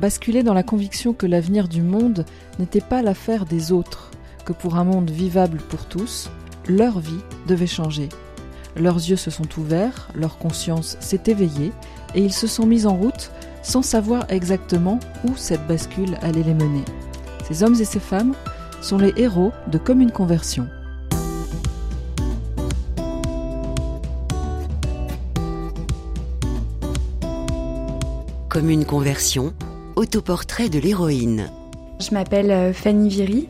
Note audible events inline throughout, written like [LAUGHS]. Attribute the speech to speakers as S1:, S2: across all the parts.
S1: Basculé dans la conviction que l'avenir du monde n'était pas l'affaire des autres, que pour un monde vivable pour tous, leur vie devait changer. Leurs yeux se sont ouverts, leur conscience s'est éveillée, et ils se sont mis en route sans savoir exactement où cette bascule allait les mener. Ces hommes et ces femmes sont les héros de Comme une conversion.
S2: Comme une conversion, autoportrait de l'héroïne.
S3: Je m'appelle euh, Fanny Viry,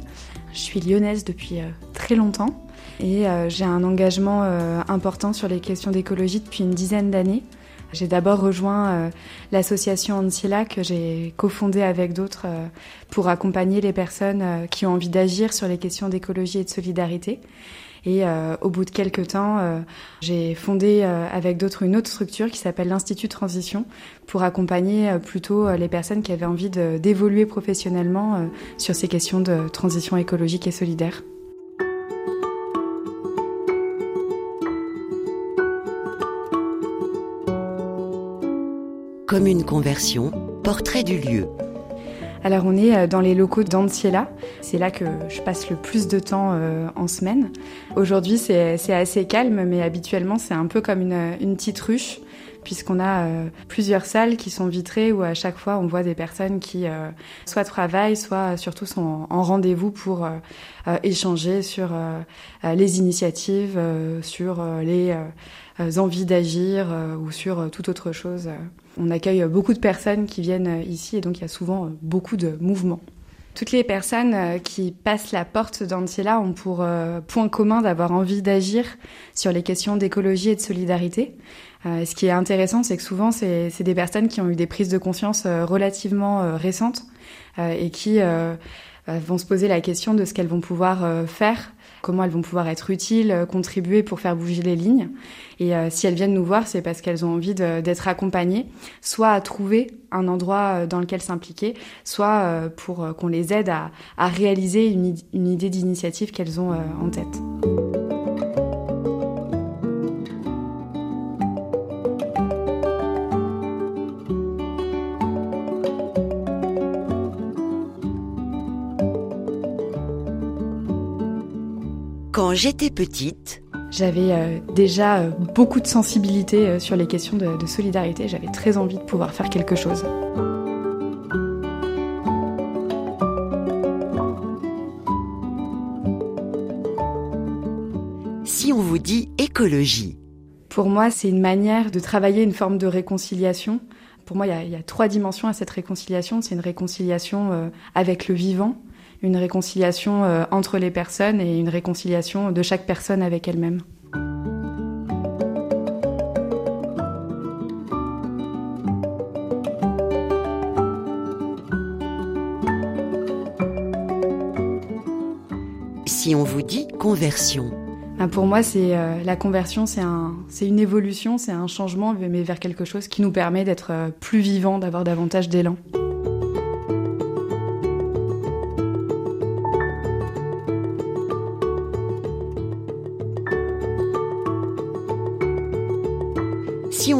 S3: je suis lyonnaise depuis euh, très longtemps et euh, j'ai un engagement important sur les questions d'écologie depuis une dizaine d'années. J'ai d'abord rejoint l'association Anciela que j'ai cofondée avec d'autres pour accompagner les personnes qui ont envie d'agir sur les questions d'écologie et de solidarité. Et euh, au bout de quelques temps, euh, j'ai fondé euh, avec d'autres une autre structure qui s'appelle l'Institut Transition pour accompagner plutôt les personnes qui avaient envie d'évoluer professionnellement sur ces questions de transition écologique et solidaire.
S2: Comme une conversion, portrait du lieu.
S3: Alors on est euh, dans les locaux d'Anciela, c'est là que je passe le plus de temps euh, en semaine. Aujourd'hui c'est assez calme, mais habituellement c'est un peu comme une, petite ruche puisqu'on a euh, plusieurs salles qui sont vitrées où à chaque fois on voit des personnes qui soit travaillent, soit surtout sont en rendez-vous pour échanger sur les initiatives, sur les envies d'agir ou sur toute autre chose. On accueille beaucoup de personnes qui viennent ici et donc il y a souvent beaucoup de mouvements. Toutes les personnes euh, qui passent la porte d'Antiela ont pour euh, point commun d'avoir envie d'agir sur les questions d'écologie et de solidarité. Euh, ce qui est intéressant, c'est que souvent, c'est des personnes qui ont eu des prises de conscience relativement récentes et qui vont se poser la question de ce qu'elles vont pouvoir faire comment elles vont pouvoir être utiles, euh, contribuer pour faire bouger les lignes. Et euh, si elles viennent nous voir, c'est parce qu'elles ont envie d'être accompagnées, soit à trouver un endroit euh, dans lequel s'impliquer, soit pour qu'on les aide à, réaliser une idée d'initiative qu'elles ont en tête.
S2: Quand j'étais petite,
S3: j'avais euh, déjà euh, beaucoup de sensibilité euh, sur les questions de, de solidarité. J'avais très envie de pouvoir faire quelque chose.
S2: Si on vous dit écologie,
S3: pour moi, c'est une manière de travailler une forme de réconciliation. Pour moi, il y, a, trois dimensions à cette réconciliation. C'est une réconciliation avec le vivant, une réconciliation euh, entre les personnes et une réconciliation de chaque personne avec elle-même.
S2: Si on vous dit conversion,
S3: ben, pour moi, c'est euh, la conversion, c'est un, c'est une évolution, c'est un changement, mais vers quelque chose qui nous permet d'être euh, plus vivants, d'avoir davantage d'élan.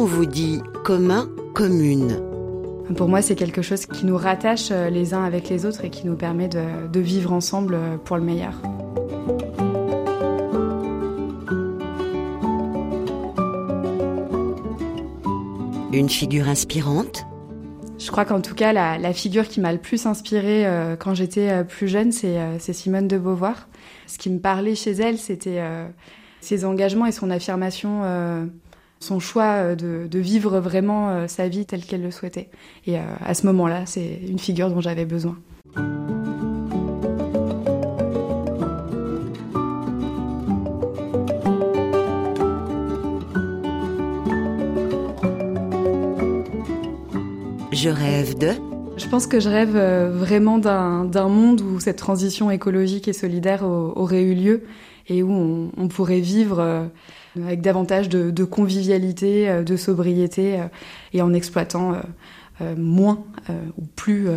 S2: On vous dit commun, commune.
S3: Pour moi, c'est quelque chose qui nous rattache euh, les uns avec les autres et qui nous permet de, vivre ensemble euh, pour le meilleur.
S2: Une figure inspirante?
S3: Je crois qu'en tout cas, la, figure qui m'a le plus inspirée euh, quand j'étais plus jeune, c'est Simone de Beauvoir. Ce qui me parlait chez elle, c'était ses engagements et son affirmation son choix euh, de, vivre vraiment euh, sa vie telle qu'elle le souhaitait. Et euh, à ce moment-là, c'est une figure dont j'avais besoin.
S2: Je rêve de...
S3: Je pense que je rêve vraiment d'un monde où cette transition écologique et solidaire aurait eu lieu et où on, pourrait vivre avec davantage de, convivialité, de sobriété et en exploitant moins ou plus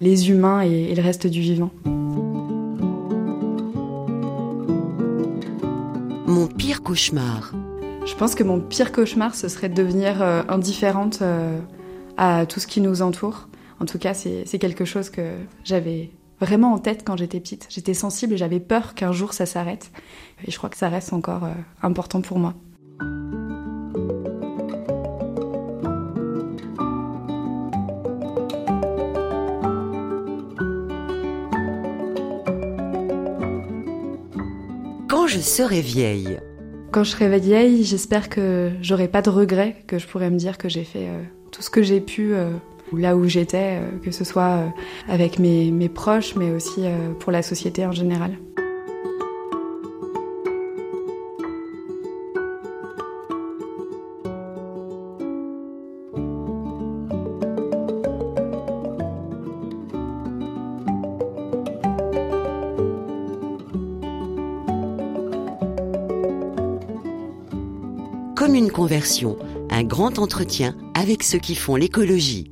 S3: les humains et le reste du vivant.
S2: Mon pire cauchemar.
S3: Je pense que mon pire cauchemar, ce serait de devenir euh, indifférente euh, à tout ce qui nous entoure. En tout cas, c'est quelque chose que j'avais vraiment en tête quand j'étais petite. J'étais sensible et j'avais peur qu'un jour ça s'arrête. Et je crois que ça reste encore euh, important pour moi.
S2: je serai vieille
S3: Quand je serai vieille, j'espère que j'aurai pas de regrets, que je pourrai me dire que j'ai fait euh, tout ce que j'ai pu euh, là où j'étais, euh, que ce soit avec mes, mes, proches, mais aussi pour la société en général.
S2: comme une conversion, un grand entretien avec ceux qui font l'écologie.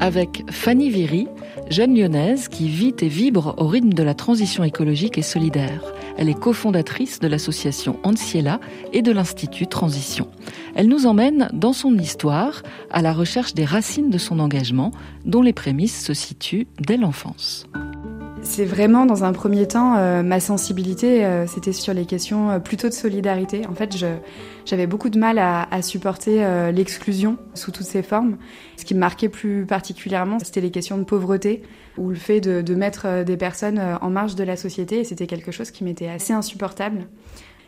S1: Avec Fanny Viry, jeune lyonnaise qui vit et vibre au rythme de la transition écologique et solidaire. Elle est cofondatrice de l'association Anciela et de l'Institut Transition. Elle nous emmène dans son histoire à la recherche des racines de son engagement, dont les prémices se situent dès l'enfance.
S3: C'est vraiment dans un premier temps euh, ma sensibilité, euh, c'était sur les questions euh, plutôt de solidarité. En fait, j'avais beaucoup de mal à, à supporter l'exclusion sous toutes ses formes. Ce qui me marquait plus particulièrement, c'était les questions de pauvreté ou le fait de, de mettre des personnes en marge de la société. Et c'était quelque chose qui m'était assez insupportable.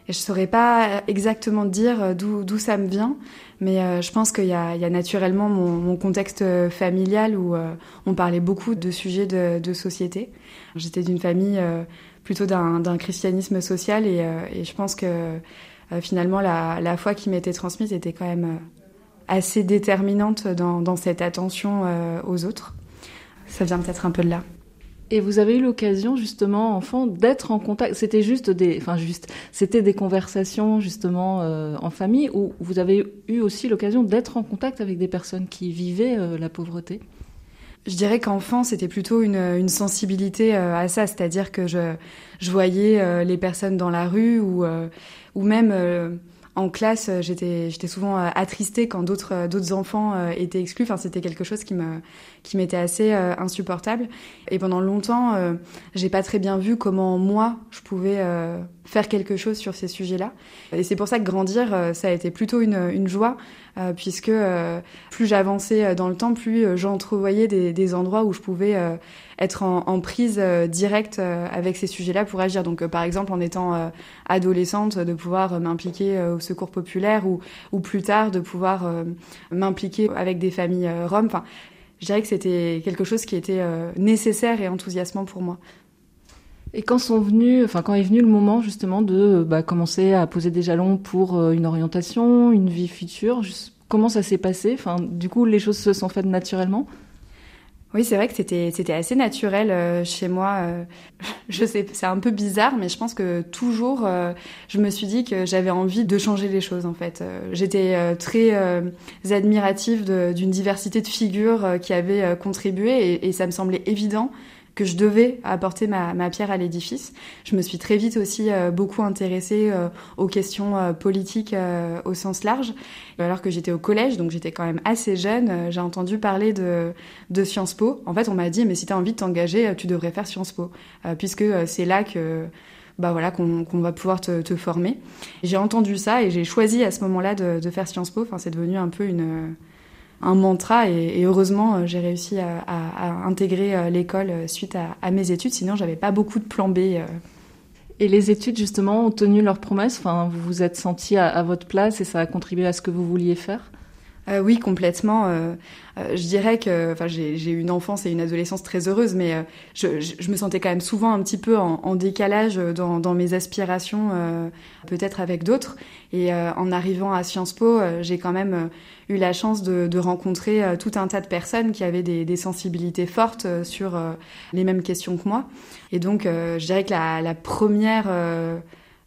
S3: Et je saurais pas exactement dire euh, d'où ça me vient, mais euh, je pense qu'il y, y, a naturellement mon, mon contexte euh, familial où on parlait beaucoup de sujets de, de société. J'étais d'une famille plutôt d'un christianisme social et, et, je pense que finalement la, la foi qui m'était transmise était quand même assez déterminante dans, dans cette attention aux autres. Ça vient peut-être un peu de là.
S1: Et vous avez eu l'occasion justement, enfant, d'être en contact. C'était juste des, enfin juste, c'était des conversations justement euh, en famille où vous avez eu aussi l'occasion d'être en contact avec des personnes qui vivaient euh, la pauvreté?
S3: Je dirais qu'enfant, c'était plutôt une, sensibilité euh, à ça, c'est-à-dire que je, je voyais les personnes dans la rue ou, ou même en classe, euh, j'étais j'étais souvent euh, attristée quand d'autres euh, d'autres enfants étaient exclus. Enfin, c'était quelque chose qui me qui m'était assez insupportable. Et pendant longtemps, j'ai pas très bien vu comment moi je pouvais faire quelque chose sur ces sujets-là. Et c'est pour ça que grandir, ça a été plutôt une une joie puisque plus j'avançais dans le temps, plus j'entrevoyais des, des, endroits où je pouvais être en, prise directe avec ces sujets-là pour agir. Donc, par exemple, en étant adolescente, de pouvoir m'impliquer au secours populaire ou, plus tard de pouvoir m'impliquer avec des familles roms. Enfin, je dirais que c'était quelque chose qui était nécessaire et enthousiasmant pour moi.
S1: Et quand sont venus, enfin quand est venu le moment justement de bah, commencer à poser des jalons pour euh, une orientation, une vie future, comment ça s'est passé? Enfin, du coup, les choses se sont faites naturellement?
S3: Oui, c'est vrai que c'était assez naturel euh, chez moi. Euh, [LAUGHS] je sais, c'est un peu bizarre, mais je pense que toujours, je me suis dit que j'avais envie de changer les choses. En fait, j'étais très admirative d'une diversité de figures qui avaient contribué, et, ça me semblait évident que je devais apporter ma, ma pierre à l'édifice. Je me suis très vite aussi euh, beaucoup intéressée euh, aux questions euh, politiques au sens large. Alors que j'étais au collège, donc j'étais quand même assez jeune, j'ai entendu parler de, de Sciences Po. En fait, on m'a dit, mais si tu as envie de t'engager, tu devrais faire Sciences Po, puisque c'est là que bah voilà qu'on va pouvoir te, te former. J'ai entendu ça et j'ai choisi à ce moment-là de, de faire Sciences Po. Enfin, c'est devenu un peu une un mantra et, heureusement euh, j'ai réussi à, intégrer euh, l'école euh, suite à, mes études, sinon j'avais pas beaucoup de plan B.
S1: Et les études justement ont tenu leur promesse? Enfin, vous vous êtes senti à, votre place et ça a contribué à ce que vous vouliez faire?
S3: Euh, oui, complètement. Euh, euh, je dirais que, j'ai eu une enfance et une adolescence très heureuse, mais je, je, me sentais quand même souvent un petit peu en, en décalage dans, dans, mes aspirations, peut-être avec d'autres. Et en arrivant à Sciences Po, j'ai quand même eu la chance de, de rencontrer tout un tas de personnes qui avaient des, des sensibilités fortes sur les mêmes questions que moi. Et donc, je dirais que la, la première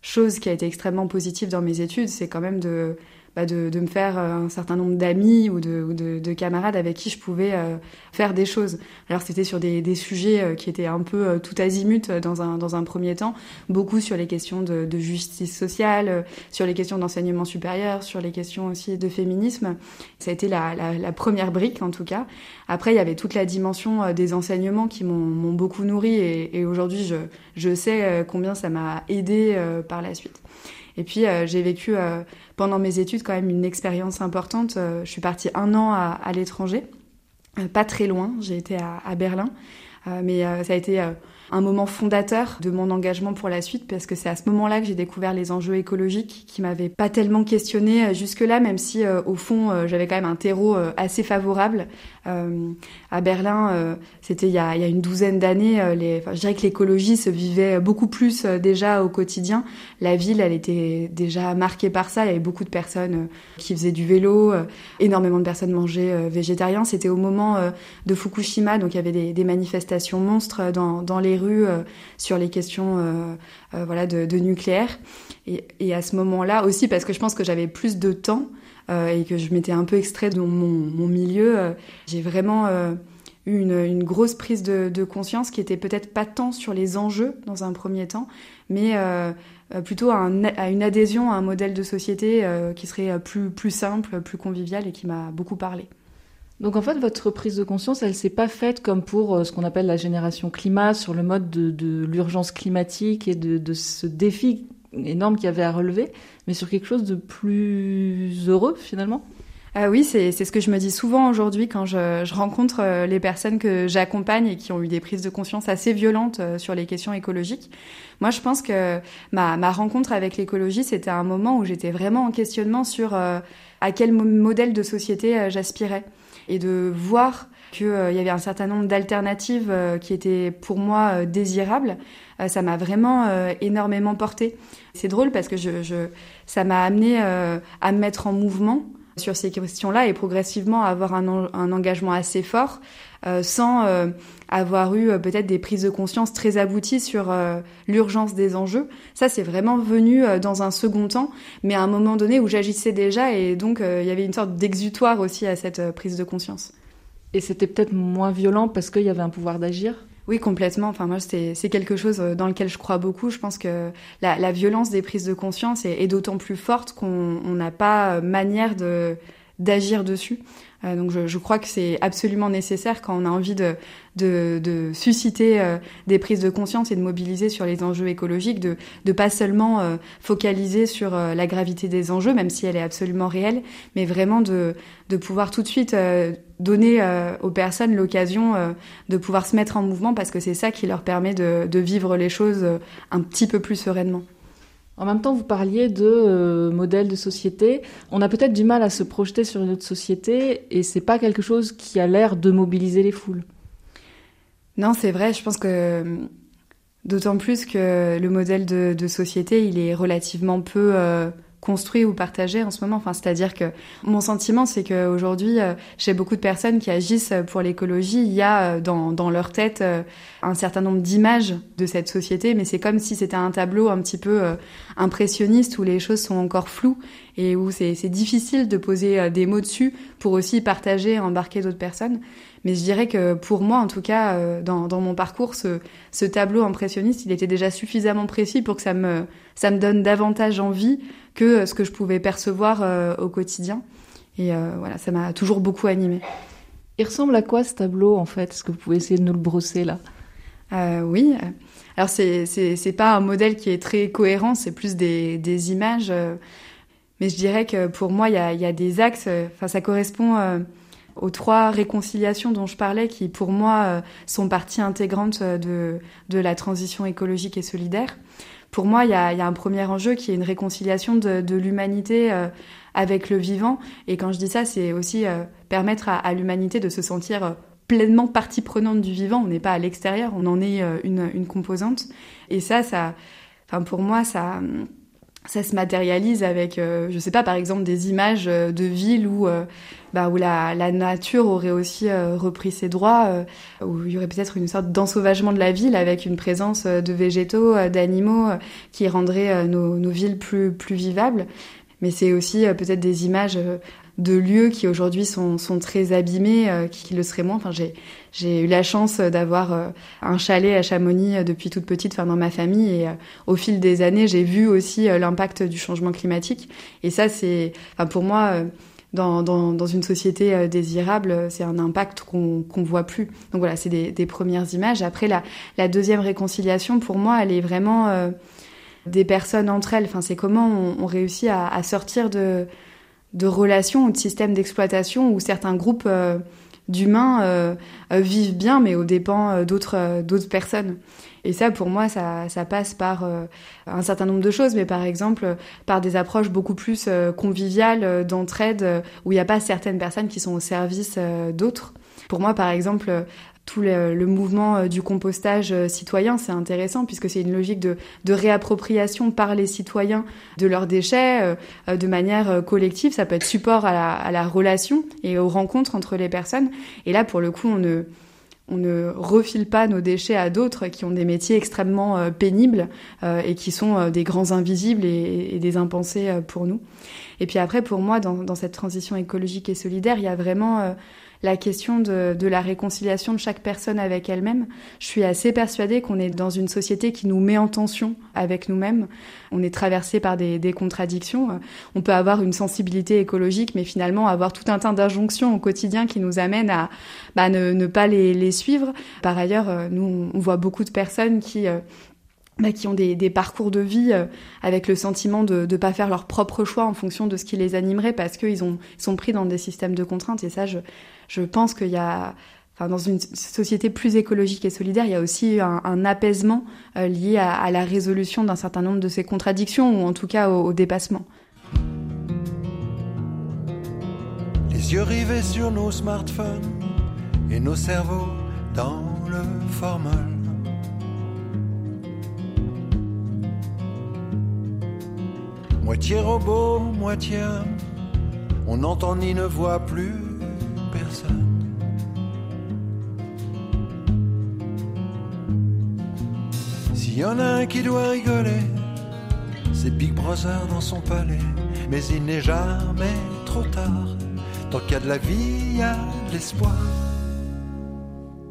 S3: chose qui a été extrêmement positive dans mes études, c'est quand même de bah, de, de, me faire euh, un certain nombre d'amis ou, de, de, de, camarades avec qui je pouvais euh, faire des choses. Alors c'était sur des, des, sujets euh, qui étaient un peu tout azimut dans un, dans un premier temps, beaucoup sur les questions de, justice sociale, sur les questions d'enseignement supérieur, sur les questions aussi de féminisme. Ça a été la, la, la première brique en tout cas. Après, il y avait toute la dimension des enseignements qui m'ont beaucoup nourri et, et aujourd'hui, je, je sais combien ça m'a aidé par la suite. Et puis euh, j'ai vécu euh, pendant mes études quand même une expérience importante. Euh, je suis partie un an à, l'étranger, pas très loin. J'ai été à, à Berlin, mais ça a été un moment fondateur de mon engagement pour la suite parce que c'est à ce moment-là que j'ai découvert les enjeux écologiques qui m'avaient pas tellement questionné jusque-là, même si au fond j'avais quand même un terreau assez favorable. à Berlin, c'était il, y a une douzaine d'années. Enfin, je dirais que l'écologie se vivait beaucoup plus déjà au quotidien. La ville, elle était déjà marquée par ça. Il y avait beaucoup de personnes qui faisaient du vélo, énormément de personnes mangeaient végétarien. C'était au moment de Fukushima, donc il y avait des, des manifestations monstres dans, dans les euh, sur les questions euh, euh, voilà, de, nucléaire. Et, à ce moment-là aussi, parce que je pense que j'avais plus de temps et que je m'étais un peu extrait de mon, milieu, j'ai vraiment eu une, une, grosse prise de, conscience qui était peut-être pas tant sur les enjeux dans un premier temps, mais plutôt à, une adhésion à un modèle de société qui serait plus, plus simple, plus convivial et qui m'a beaucoup parlé.
S1: Donc en fait, votre prise de conscience, elle s'est pas faite comme pour euh, ce qu'on appelle la génération climat, sur le mode de, l'urgence climatique et de, ce défi énorme qu'il y avait à relever, mais sur quelque chose de plus heureux finalement?
S3: Ah oui, c'est ce que je me dis souvent aujourd'hui quand je, je, rencontre euh, les personnes que j'accompagne et qui ont eu des prises de conscience assez violentes euh, sur les questions écologiques. Moi, je pense que ma, ma rencontre avec l'écologie, c'était un moment où j'étais vraiment en questionnement sur à quel modèle de société j'aspirais et de voir qu'il euh, y avait un certain nombre d'alternatives euh, qui étaient pour moi euh, désirables, ça m'a vraiment énormément porté. C'est drôle parce que je, je ça m'a amené à me mettre en mouvement sur ces questions-là et progressivement à avoir un, engagement assez fort euh, sans euh, avoir eu euh, peut-être des prises de conscience très abouties sur l'urgence des enjeux. Ça, c'est vraiment venu dans un second temps, mais à un moment donné où j'agissais déjà et donc il y avait une sorte d'exutoire aussi à cette prise de conscience.
S1: Et c'était peut-être moins violent parce qu'il y avait un pouvoir d'agir?
S3: Oui, complètement. Enfin, moi, c'est quelque chose dans lequel je crois beaucoup. Je pense que la, la violence des prises de conscience est, est d'autant plus forte qu'on n'a pas manière de d'agir dessus. Euh, donc je, je, crois que c'est absolument nécessaire quand on a envie de, susciter euh, des prises de conscience et de mobiliser sur les enjeux écologiques, de ne pas seulement euh, focaliser sur la gravité des enjeux, même si elle est absolument réelle, mais vraiment de, pouvoir tout de suite donner aux personnes l'occasion de pouvoir se mettre en mouvement parce que c'est ça qui leur permet de vivre les choses un petit peu plus sereinement.
S1: En même temps, vous parliez de euh, modèle de société. On a peut-être du mal à se projeter sur une autre société et c'est pas quelque chose qui a l'air de mobiliser les foules.
S3: Non, c'est vrai. Je pense que d'autant plus que le modèle de, de, société, il est relativement peu euh, construit ou partagé en ce moment. Enfin, c'est-à-dire que mon sentiment, c'est qu'aujourd'hui, euh, chez beaucoup de personnes qui agissent pour l'écologie, il y a euh, dans, dans leur tête euh, un certain nombre d'images de cette société, mais c'est comme si c'était un tableau un petit peu impressionniste où les choses sont encore floues et où c'est difficile de poser des mots dessus pour aussi partager, embarquer d'autres personnes. Mais je dirais que pour moi, en tout cas, dans, dans mon parcours, ce, ce, tableau impressionniste, il était déjà suffisamment précis pour que ça me, ça me donne davantage envie que ce que je pouvais percevoir euh, au quotidien. Et euh, voilà, ça m'a toujours beaucoup animé.
S1: Il ressemble à quoi ce tableau en fait? Est-ce que vous pouvez essayer de nous le brosser là?
S3: Euh, Oui. Alors c'est c'est pas un modèle qui est très cohérent, c'est plus des, des images. mais je dirais que pour moi, il y a, y a des axes. Enfin, ça correspond aux trois réconciliations dont je parlais, qui pour moi sont partie intégrante de, de la transition écologique et solidaire. Pour moi, il y a, un premier enjeu qui est une réconciliation de, de l'humanité avec le vivant. Et quand je dis ça, c'est aussi permettre à, à l'humanité de se sentir pleinement partie prenante du vivant. On n'est pas à l'extérieur, on en est une, une composante. Et ça, ça, enfin pour moi, ça ça se matérialise avec, euh, je sais pas, par exemple des images euh, de villes où, euh, bah, où la, la, nature aurait aussi repris ses droits, où il y aurait peut-être une sorte d'ensauvagement de la ville avec une présence de végétaux, d'animaux qui rendrait nos, nos, villes plus, plus vivables. Mais c'est aussi peut-être des images de lieux qui aujourd'hui sont, sont, très abîmés, euh, qui le seraient moins. Enfin, j'ai, eu la chance d'avoir euh, un chalet à Chamonix euh, depuis toute petite, enfin dans ma famille, et au fil des années, j'ai vu aussi l'impact du changement climatique. Et ça, c'est, enfin, pour moi. Dans, dans, dans, une société désirable, c'est un impact qu'on qu'on voit plus. Donc voilà, c'est des, des, premières images. Après, la, la, deuxième réconciliation, pour moi, elle est vraiment des personnes entre elles. Enfin, c'est comment on, on réussit à, à sortir de, de relations ou de systèmes d'exploitation où certains groupes euh, d'humains euh, euh, vivent bien, mais aux dépens d'autres d'autres personnes. Et ça, pour moi, ça, ça passe par un certain nombre de choses, mais par exemple par des approches beaucoup plus conviviales, d'entraide, où il n'y a pas certaines personnes qui sont au service d'autres. Pour moi, par exemple, tout le, mouvement euh, du compostage euh, citoyen, c'est intéressant puisque c'est une logique de, de, réappropriation par les citoyens de leurs déchets euh, de manière collective. Ça peut être support à la, à la, relation et aux rencontres entre les personnes. Et là, pour le coup, on ne, on ne refile pas nos déchets à d'autres qui ont des métiers extrêmement pénibles et qui sont des grands invisibles et, et des impensés pour nous. Et puis après, pour moi, dans, dans, cette transition écologique et solidaire, il y a vraiment la question de, la réconciliation de chaque personne avec elle-même. Je suis assez persuadée qu'on est dans une société qui nous met en tension avec nous-mêmes. On est traversé par des, contradictions. On peut avoir une sensibilité écologique, mais finalement avoir tout un tas d'injonctions au quotidien qui nous amènent à bah, ne, pas les, suivre. Par ailleurs, euh, nous, on voit beaucoup de personnes qui euh, bah, qui ont des, parcours de vie euh, avec le sentiment de ne pas faire leur propre choix en fonction de ce qui les animerait parce qu'ils ont sont pris dans des systèmes de contraintes et ça je je pense qu'il y a Enfin, dans une société plus écologique et solidaire, il y a aussi un, apaisement euh, lié à, la résolution d'un certain nombre de ces contradictions, ou en tout cas au, dépassement.
S4: Les yeux rivés sur nos smartphones et nos cerveaux dans le formol. Moitié robot, moitié homme, on n'entend ni ne voit plus personne. S'il y en a un qui doit rigoler, c'est Big Brother dans son palais. Mais il n'est jamais trop tard. Tant qu'il y a de la vie, il y a de l'espoir.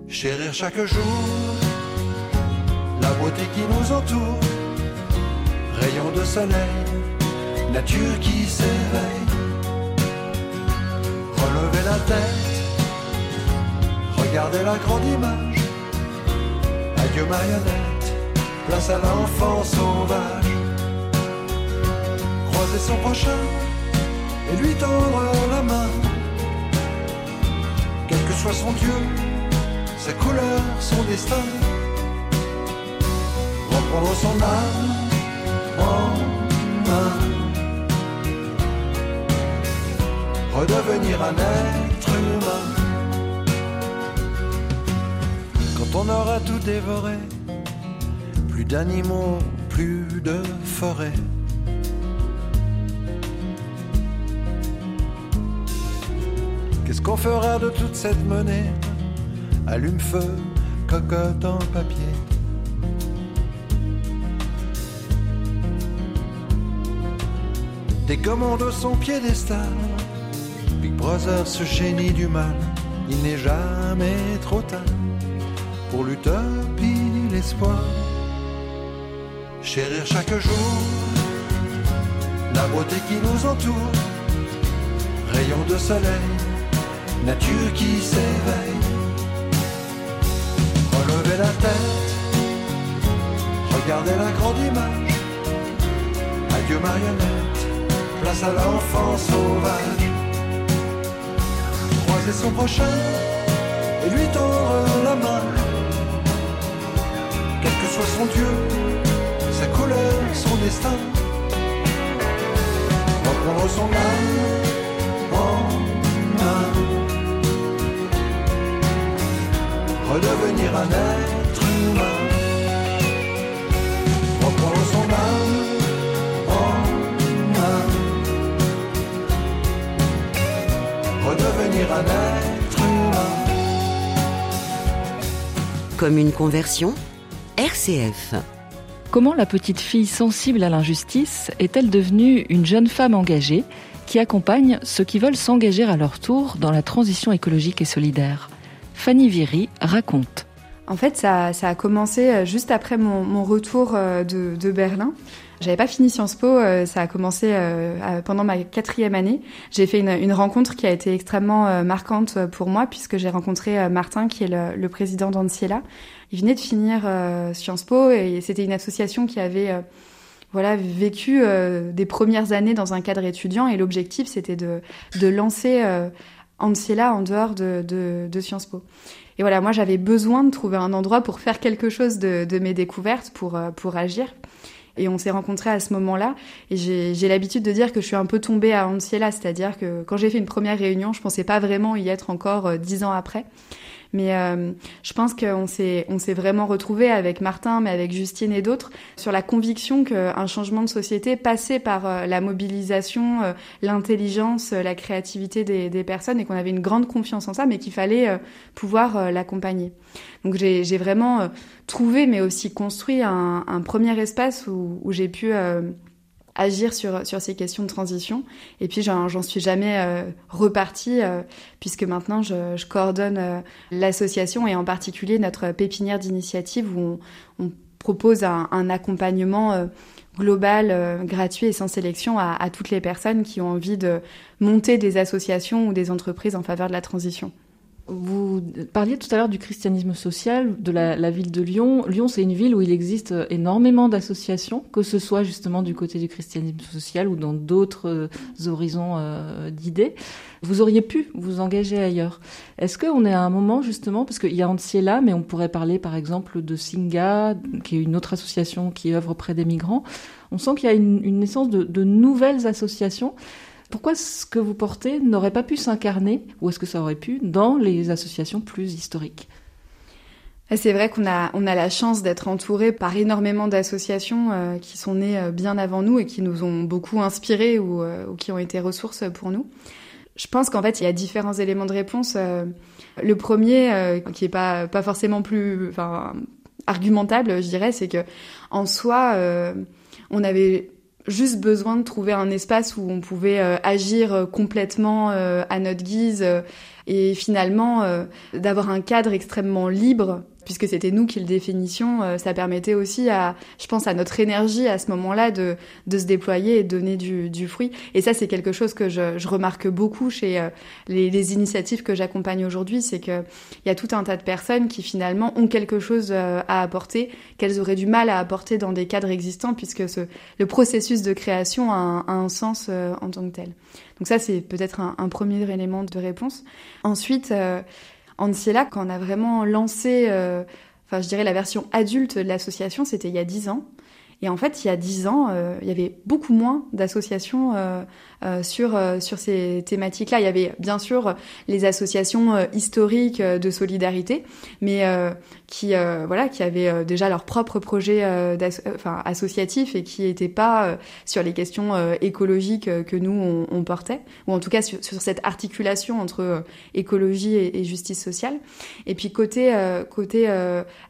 S4: Chérir chaque jour la beauté qui nous entoure. Rayons de soleil, nature qui s'éveille. Relevez la tête, regardez la grande image. Adieu marionnette, place à l'enfant sauvage. Croisez son prochain et lui tendre la main. Quel que soit son Dieu, sa couleur, son destin. Reprendre son âme en main. Redevenir un être humain. Quand on aura tout dévoré, plus d'animaux, plus de forêt. Qu'est-ce qu'on fera de toute cette monnaie? Allume-feu, cocotte en papier. Des commandos son piédestal Brother, ce génie du mal, il n'est jamais trop tard pour l'utopie, l'espoir. Chérir chaque jour la beauté qui nous entoure, rayons de soleil, nature qui s'éveille. Relevez la tête, regardez la grande image. Adieu marionnette, place à l'enfant sauvage croiser son prochain et lui tendre la main. Quel que soit son Dieu, sa couleur, son destin. Reprendre son âme en main. Redevenir un être Redevenir un être humain.
S2: Comme une conversion RCF.
S1: Comment la petite fille sensible à l'injustice est-elle devenue une jeune femme engagée qui accompagne ceux qui veulent s'engager à leur tour dans la transition écologique et solidaire? Fanny Viry raconte.
S3: En fait, ça, ça, a commencé euh, juste après mon, mon retour euh, de, de, Berlin. J'avais pas fini Sciences Po, euh, ça a commencé pendant ma quatrième année. J'ai fait une, une, rencontre qui a été extrêmement marquante pour moi puisque j'ai rencontré Martin, qui est le, le président d'Anciela, il venait de finir Sciences Po et c'était une association qui avait voilà vécu des premières années dans un cadre étudiant et l'objectif c'était de, de lancer Anciela en dehors de, de, de, Sciences Po. Et voilà, moi j'avais besoin de trouver un endroit pour faire quelque chose de, de mes découvertes, pour, pour agir. Et on s'est rencontrés à ce moment-là. Et j'ai l'habitude de dire que je suis un peu tombée à Anciela, c'est-à-dire que quand j'ai fait une première réunion, je pensais pas vraiment y être encore dix ans après. Mais euh, je pense qu'on s'est on s'est vraiment retrouvé avec Martin, mais avec Justine et d'autres sur la conviction qu'un changement de société passait par euh, la mobilisation, euh, l'intelligence, la créativité des, des personnes et qu'on avait une grande confiance en ça, mais qu'il fallait pouvoir l'accompagner. Donc j'ai vraiment trouvé, mais aussi construit un, un premier espace où, où j'ai pu agir sur, sur ces questions de transition. Et puis, j'en suis jamais euh, repartie, euh, puisque maintenant, je, je coordonne euh, l'association et en particulier notre pépinière d'initiative où on, on, propose un, un accompagnement global, gratuit et sans sélection à, à toutes les personnes qui ont envie de monter des associations ou des entreprises en faveur de la transition.
S1: Vous parliez tout à l'heure du christianisme social, de la, ville de Lyon. Lyon, c'est une ville où il existe énormément d'associations, que ce soit justement du côté du christianisme social ou dans d'autres euh, horizons euh, d'idées. Vous auriez pu vous engager ailleurs. Est-ce qu'on est à un moment justement, parce qu'il y a Anciela, mais on pourrait parler par exemple de Singa, qui est une autre association qui œuvre auprès des migrants. On sent qu'il y a une, naissance de nouvelles associations. Pourquoi ce que vous portez n'aurait pas pu s'incarner, ou est-ce que ça aurait pu, dans les associations plus historiques?
S3: C'est vrai qu'on a, on a la chance d'être entouré par énormément d'associations euh, qui sont nées euh, bien avant nous et qui nous ont beaucoup inspirés ou, euh, ou qui ont été ressources pour nous. Je pense qu'en fait, il y a différents éléments de réponse. Le premier, qui est pas, pas forcément plus argumentable, je dirais, c'est que en soi, on avait juste besoin de trouver un espace où on pouvait euh, agir euh, complètement euh, à notre guise et finalement d'avoir un cadre extrêmement libre puisque c'était nous qui le définissions, euh, ça permettait aussi à, je pense, à notre énergie à ce moment-là de, de se déployer et de donner du, du fruit. Et ça, c'est quelque chose que je, je remarque beaucoup chez euh, les, les, initiatives que j'accompagne aujourd'hui, c'est qu'il y a tout un tas de personnes qui finalement ont quelque chose euh, à apporter, qu'elles auraient du mal à apporter dans des cadres existants, puisque ce, le processus de création a un, sens en tant que tel. Donc ça, c'est peut-être un, premier élément de réponse. Ensuite, Anciela, quand on a vraiment lancé, euh, enfin je dirais la version adulte de l'association, c'était il y a dix ans. Et en fait, il y a dix ans, euh, il y avait beaucoup moins d'associations euh, euh, sur euh, sur ces thématiques-là. Il y avait bien sûr les associations euh, historiques de solidarité, mais qui voilà qui avaient déjà leur propre projet enfin associatif et qui n'étaient pas sur les questions écologiques que nous on, on, portait, ou en tout cas sur, sur cette articulation entre écologie et, et, justice sociale. Et puis côté côté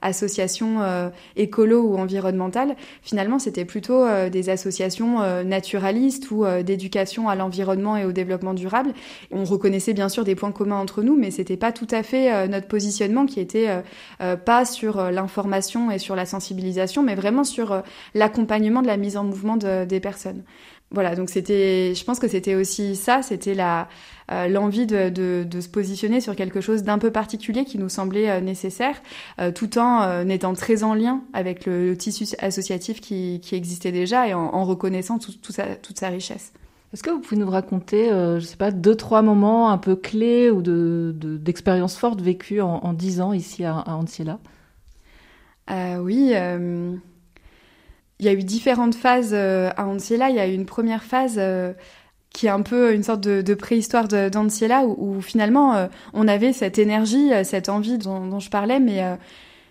S3: association écolo ou environnementale, finalement c'était plutôt des associations naturalistes ou d'éducation à l'environnement et au développement durable. On reconnaissait bien sûr des points communs entre nous, mais c'était pas tout à fait euh, notre positionnement qui était euh, euh, pas sur l'information et sur la sensibilisation, mais vraiment sur l'accompagnement de la mise en mouvement de, des personnes. Voilà, donc c'était, je pense que c'était aussi ça, c'était la l'envie de, se positionner sur quelque chose d'un peu particulier qui nous semblait nécessaire, tout en étant très en lien avec le, tissu associatif qui, existait déjà et en, reconnaissant tout, tout sa, toute sa richesse.
S1: Est-ce que vous pouvez nous raconter, je je sais pas, deux, trois moments un peu clés ou d'expériences de, fortes vécues en dix ans ici à, à Anciela
S3: Oui, il y a eu différentes phases à Anciela. Il y a eu une première phase qui est un peu une sorte de, préhistoire d'Anciela où, finalement euh, on avait cette énergie, euh, cette envie dont, je parlais, mais, euh,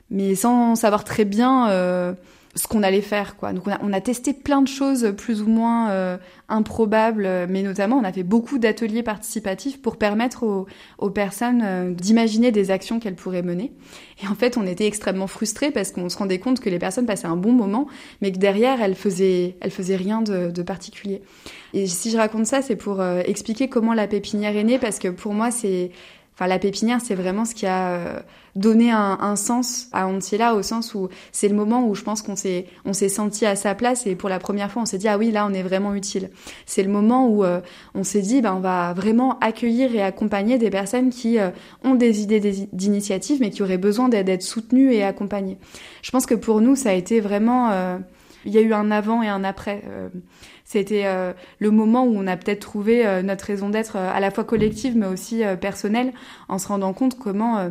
S3: mais sans savoir très bien ce qu'on allait faire quoi. Donc on a, on a, testé plein de choses plus ou moins euh, improbables, mais notamment on a fait beaucoup d'ateliers participatifs pour permettre aux, aux personnes euh, d'imaginer des actions qu'elles pourraient mener. Et en fait on était extrêmement frustrés parce qu'on se rendait compte que les personnes passaient un bon moment, mais que derrière elles faisaient, elles faisaient rien de, de particulier. Et si je raconte ça, c'est pour euh, expliquer comment la pépinière est née, parce que pour moi c'est Enfin, la pépinière, c'est vraiment ce qui a euh, donné un, un sens à Antiela, au sens où c'est le moment où je pense qu'on s'est on s'est senti à sa place et pour la première fois, on s'est dit ah oui, là, on est vraiment utile. C'est le moment où euh, on s'est dit ben on va vraiment accueillir et accompagner des personnes qui euh, ont des idées d'initiative mais qui auraient besoin d'être soutenues et accompagnées. Je pense que pour nous, ça a été vraiment il y a eu un avant et un après. C'était euh, le moment où on a peut-être trouvé euh, notre raison d'être euh, à la fois collective mais aussi personnelle, en se rendant compte comment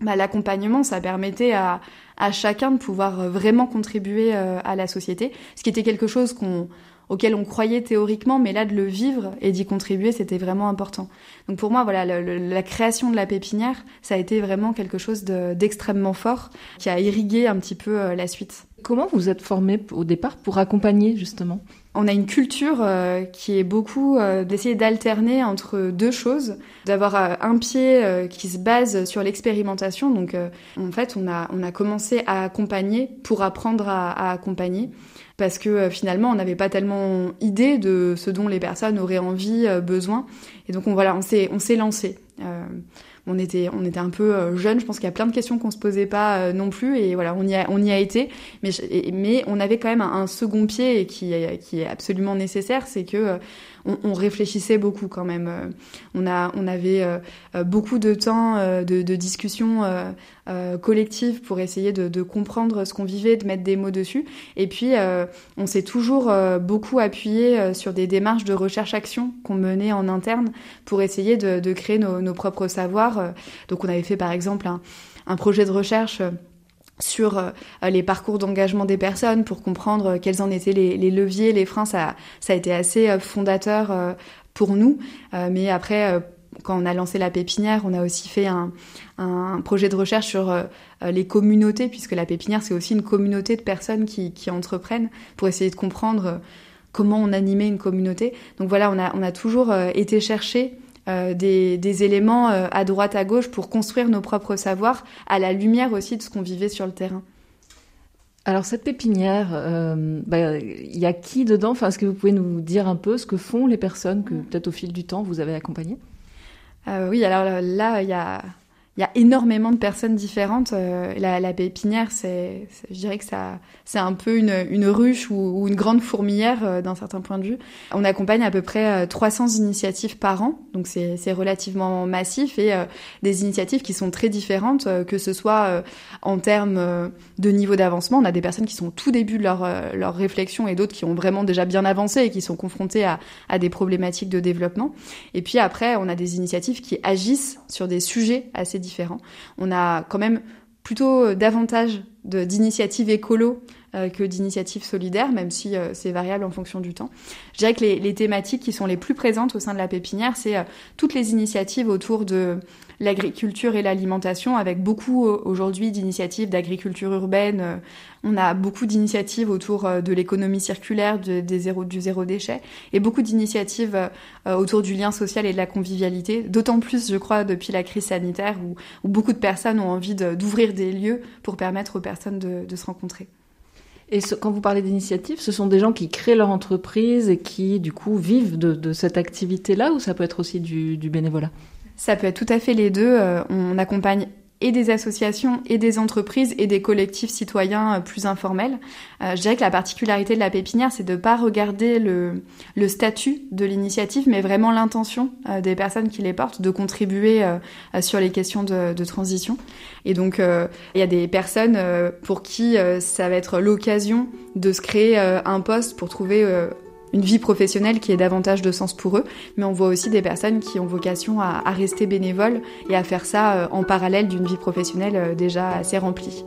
S3: bah, l'accompagnement, ça permettait à, à, chacun de pouvoir vraiment contribuer à la société, ce qui était quelque chose qu'on auquel on croyait théoriquement, mais là de le vivre et d'y contribuer, c'était vraiment important. Donc pour moi, voilà, la création de la pépinière, ça a été vraiment quelque chose d'extrêmement fort qui a irrigué un petit peu la suite.
S1: Comment vous êtes formé au départ pour accompagner justement?
S3: On a une culture euh, qui est beaucoup euh, d'essayer d'alterner entre deux choses, d'avoir euh, un pied qui se base sur l'expérimentation. Donc, en fait, on a, on a commencé à accompagner pour apprendre à, à accompagner, parce que finalement, on n'avait pas tellement idée de ce dont les personnes auraient envie, besoin. Et donc, on, voilà, on s'est, on s'est lancé on était, on était un peu euh, jeunes. Je pense qu'il y a plein de questions qu'on se posait pas euh, non plus. Et voilà, on y a, on y a été. Mais, mais on avait quand même un, second pied qui, qui est absolument nécessaire, c'est que on, réfléchissait beaucoup quand même. Euh, on, a, on avait euh, euh, beaucoup de temps de, discussion collective pour essayer de, comprendre ce qu'on vivait, de mettre des mots dessus. Et puis, on s'est toujours beaucoup appuyé sur des démarches de recherche-action qu'on menait en interne pour essayer de, créer nos, propres savoirs. Donc, on avait fait par exemple un projet de recherche sur euh, les parcours d'engagement des personnes pour comprendre euh, quels en étaient les, leviers, les freins. Ça, a été assez euh, fondateur pour nous. mais après, quand on a lancé la pépinière, on a aussi fait un, projet de recherche sur les communautés, puisque la pépinière, c'est aussi une communauté de personnes qui, entreprennent pour essayer de comprendre comment on animait une communauté. Donc voilà, on a toujours été chercher euh, des, éléments euh, à droite, à gauche pour construire nos propres savoirs à la lumière aussi de ce qu'on vivait sur le terrain.
S1: Alors cette pépinière, euh, bah, il y a qui dedans? Enfin, Est-ce que vous pouvez nous dire un peu ce que font les personnes que peut-être au fil du temps vous avez accompagnées?
S3: Oui, alors là, il y a il y a énormément de personnes différentes. Euh, la, la, pépinière, c'est, je dirais que ça, c'est un peu une, une ruche ou, une grande fourmilière euh, d'un certain point de vue. On accompagne à peu près 300 euh, initiatives par an, donc c'est, relativement massif et des initiatives qui sont très différentes, que ce soit en termes de niveau d'avancement. On a des personnes qui sont au tout début de leur, leur réflexion et d'autres qui ont vraiment déjà bien avancé et qui sont confrontées à, à des problématiques de développement. Et puis après, on a des initiatives qui agissent sur des sujets assez On a quand même plutôt euh, davantage d'initiatives écolo que d'initiatives solidaires, même si euh, c'est variable en fonction du temps. Je dirais que les, thématiques qui sont les plus présentes au sein de la pépinière, c'est toutes les initiatives autour de l'agriculture et l'alimentation, avec beaucoup aujourd'hui d'initiatives d'agriculture urbaine. On a beaucoup d'initiatives autour de l'économie circulaire, de, des zéro, du zéro déchet, et beaucoup d'initiatives autour du lien social et de la convivialité. D'autant plus, je crois, depuis la crise sanitaire, où, beaucoup de personnes ont envie d'ouvrir des lieux pour permettre aux personnes de se rencontrer.
S1: Et quand vous parlez d'initiative, ce sont des gens qui créent leur entreprise et qui, du coup, vivent de, cette activité-là ou ça peut être aussi du, du bénévolat?
S3: Ça peut être tout à fait les deux. Euh, on accompagne et des associations et des entreprises et des collectifs citoyens euh, plus informels. Euh, je dirais que la particularité de la pépinière, c'est de ne pas regarder le, le statut de l'initiative, mais vraiment l'intention euh, des personnes qui les portent de contribuer sur les questions de, de, transition. Et donc, il y a des personnes pour qui ça va être l'occasion de se créer un poste pour trouver une vie professionnelle qui ait davantage de sens pour eux, mais on voit aussi des personnes qui ont vocation à, rester bénévoles et à faire ça en parallèle d'une vie professionnelle déjà assez remplie.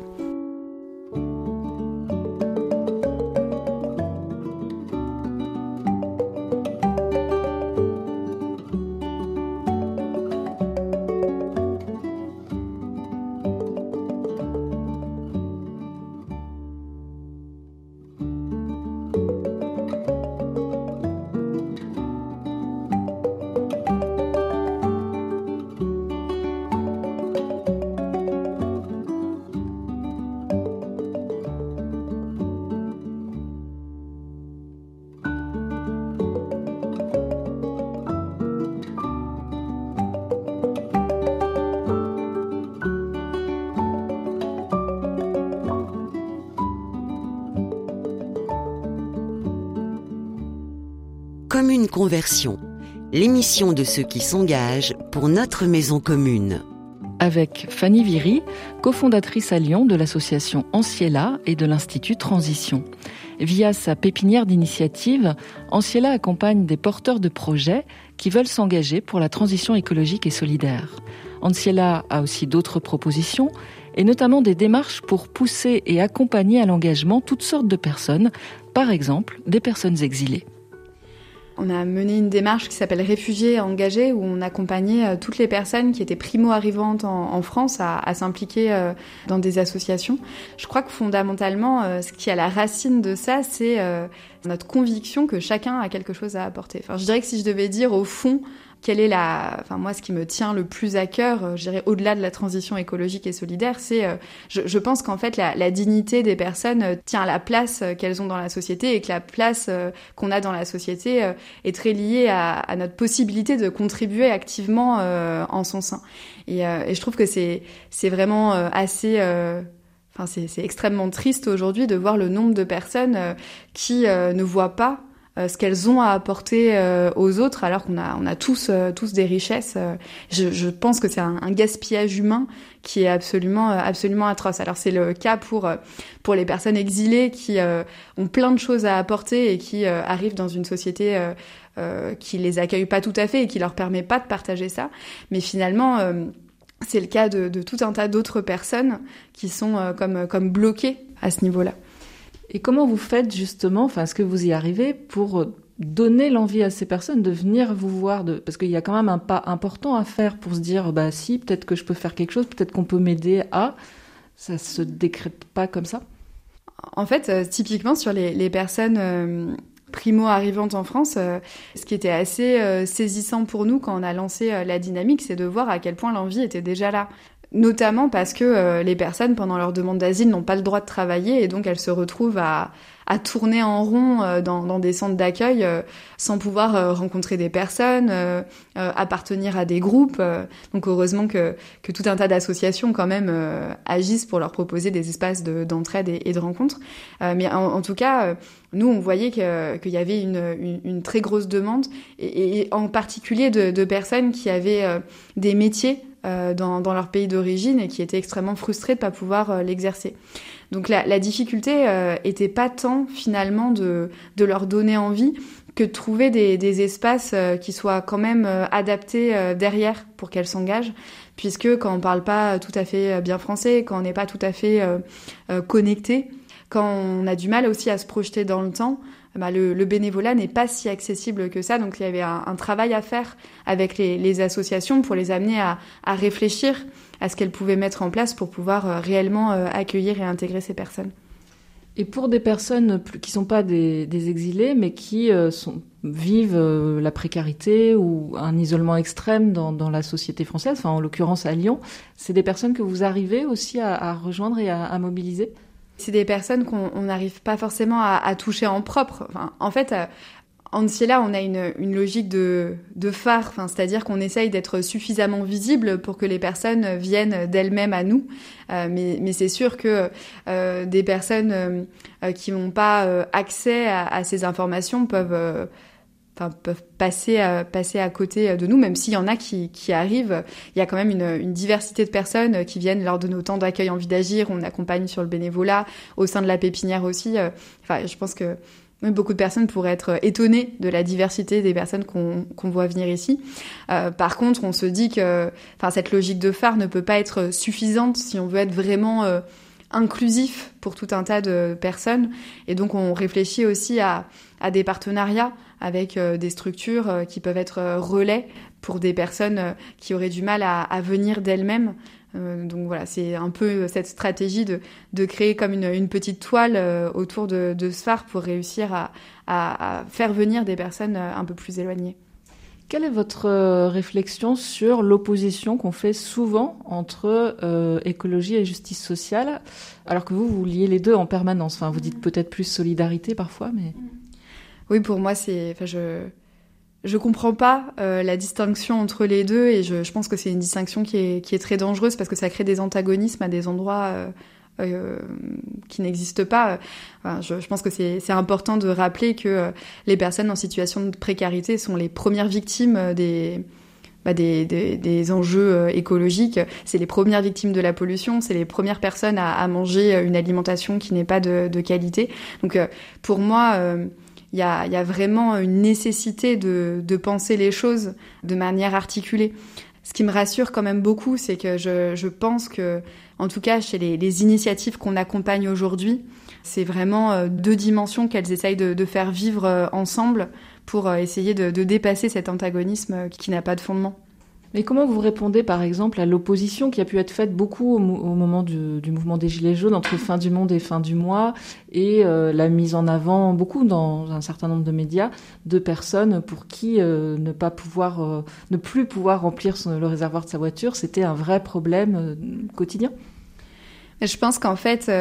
S2: Commune Conversion, l'émission de ceux qui s'engagent pour notre maison commune.
S1: Avec Fanny Viry, cofondatrice à Lyon de l'association Anciela et de l'Institut Transition. Via sa pépinière d'initiative, Anciela accompagne des porteurs de projets qui veulent s'engager pour la transition écologique et solidaire. Anciela a aussi d'autres propositions et notamment des démarches pour pousser et accompagner à l'engagement toutes sortes de personnes, par exemple des personnes exilées.
S3: On a mené une démarche qui s'appelle Réfugiés engagés, où on accompagnait euh, toutes les personnes qui étaient primo-arrivantes en, France à, s'impliquer euh, dans des associations. Je crois que fondamentalement, euh, ce qui est à la racine de ça, c'est notre conviction que chacun a quelque chose à apporter. Enfin, je dirais que si je devais dire au fond quelle est la, enfin moi, ce qui me tient le plus à cœur, euh, je dirais au-delà de la transition écologique et solidaire, c'est, euh, je, pense qu'en fait la, dignité des personnes euh, tient à la place qu'elles ont dans la société et que la place qu'on a dans la société est très liée à, notre possibilité de contribuer activement en son sein. Et, je trouve que c'est c'est vraiment assez Enfin, c'est extrêmement triste aujourd'hui de voir le nombre de personnes qui ne voient pas ce qu'elles ont à apporter euh, aux autres, alors qu'on a, on a tous, euh, tous des richesses. Je, je pense que c'est un, un, gaspillage humain qui est absolument, absolument atroce. Alors c'est le cas pour pour les personnes exilées qui ont plein de choses à apporter et qui arrivent dans une société qui les accueille pas tout à fait et qui leur permet pas de partager ça. Mais finalement c'est le cas de, de, tout un tas d'autres personnes qui sont comme, comme bloquées à ce niveau-là.
S1: Et comment vous faites justement, enfin, est-ce que vous y arrivez pour donner l'envie à ces personnes de venir vous voir. Parce qu'il y a quand même un pas important à faire pour se dire, bah si, peut-être que je peux faire quelque chose, peut-être qu'on peut, m'aider à... Ça se décrète pas comme ça?
S3: En fait, euh, typiquement sur les, les personnes... Euh, primo-arrivantes en France, euh, ce qui était assez saisissant pour nous quand on a lancé la dynamique, c'est de voir à quel point l'envie était déjà là notamment parce que euh, les personnes pendant leur demande d'asile n'ont pas le droit de travailler et donc elles se retrouvent à, à tourner en rond euh, dans, dans, des centres d'accueil euh, sans pouvoir rencontrer des personnes, appartenir à des groupes. donc heureusement que, que, tout un tas d'associations quand même agissent pour leur proposer des espaces d'entraide et, et, de rencontre. mais en, tout cas, nous on voyait qu'il y avait une, une, une, très grosse demande et, et en particulier de, de personnes qui avaient des métiers euh, dans, dans, leur pays d'origine et qui étaient extrêmement frustrés de pas pouvoir euh, l'exercer. Donc la, difficulté euh, était pas tant finalement de, de leur donner envie que de trouver des, des espaces qui soient quand même adaptés derrière pour qu'elles s'engagent, puisque quand on parle pas tout à fait bien français, quand on n'est pas tout à fait connecté, quand on a du mal aussi à se projeter dans le temps, bah, le, bénévolat n'est pas si accessible que ça. Donc il y avait un, travail à faire avec les, associations pour les amener à, réfléchir à ce qu'elles pouvaient mettre en place pour pouvoir euh, réellement euh, accueillir et intégrer ces personnes.
S1: Et pour des personnes qui sont pas des, exilés, mais qui euh, vivent la précarité ou un isolement extrême dans, la société française, en l'occurrence à Lyon, c'est des personnes que vous arrivez aussi à, rejoindre et à mobiliser?
S3: C'est des personnes qu'on n'arrive pas forcément à, à, toucher en propre. Enfin, en fait, euh, en Ciela, on a une, une logique de, de phare, enfin, c'est-à-dire qu'on essaye d'être suffisamment visible pour que les personnes viennent d'elles-mêmes à nous. Euh, mais, mais c'est sûr que euh, des personnes euh, qui n'ont pas euh, accès à, à, ces informations peuvent euh, enfin, peuvent passer à, passer à côté de nous, même s'il y en a qui, qui arrivent. Il y a quand même une, une, diversité de personnes qui viennent lors de nos temps d'accueil en vie d'agir. On accompagne sur le bénévolat, au sein de la pépinière aussi. Enfin, je pense que Beaucoup de personnes pourraient être étonnées de la diversité des personnes qu'on voit venir ici. Euh, par contre, on se dit que cette logique de phare ne peut pas être suffisante si on veut être vraiment euh, inclusif pour tout un tas de personnes. Et donc, on réfléchit aussi à, à des partenariats avec euh, des structures euh, qui peuvent être relais pour des personnes qui auraient du mal à, à venir d'elles-mêmes. Euh, donc voilà, c'est un peu cette stratégie de, de créer comme une, une petite toile euh, autour de, de ce phare pour réussir à, à, faire venir des personnes euh, un peu plus éloignées.
S1: Quelle est votre réflexion sur l'opposition qu'on fait souvent entre euh, écologie et justice sociale, alors que vous, vous liez les deux en permanence? Enfin, vous dites peut-être plus solidarité parfois, mais...
S3: Oui, pour moi, c'est... Enfin, je je comprends pas euh, la distinction entre les deux et je, je pense que c'est une distinction qui est, qui est, très dangereuse parce que ça crée des antagonismes à des endroits euh, euh, qui n'existent pas. Enfin, je, je, pense que c'est important de rappeler que euh, les personnes en situation de précarité sont les premières victimes des, bah, des, des, des, enjeux euh, écologiques. C'est les premières victimes de la pollution, c'est les premières personnes à, à, manger une alimentation qui n'est pas de, de, qualité. Donc pour moi, il y a, vraiment une nécessité de, penser les choses de manière articulée. Ce qui me rassure quand même beaucoup, c'est que je, pense que, en tout cas, chez les, initiatives qu'on accompagne aujourd'hui, c'est vraiment euh, deux dimensions qu'elles essayent de, faire vivre euh, ensemble pour euh, essayer de dépasser cet antagonisme qui n'a pas de fondement.
S1: Mais comment vous répondez, par exemple, à l'opposition qui a pu être faite beaucoup au, moment du, mouvement des Gilets jaunes entre fin du monde et fin du mois, et euh, la mise en avant, beaucoup dans un certain nombre de médias, de personnes pour qui euh, ne pas pouvoir, euh, ne plus pouvoir remplir le réservoir de sa voiture, c'était un vrai problème quotidien?
S3: Je pense qu'en fait,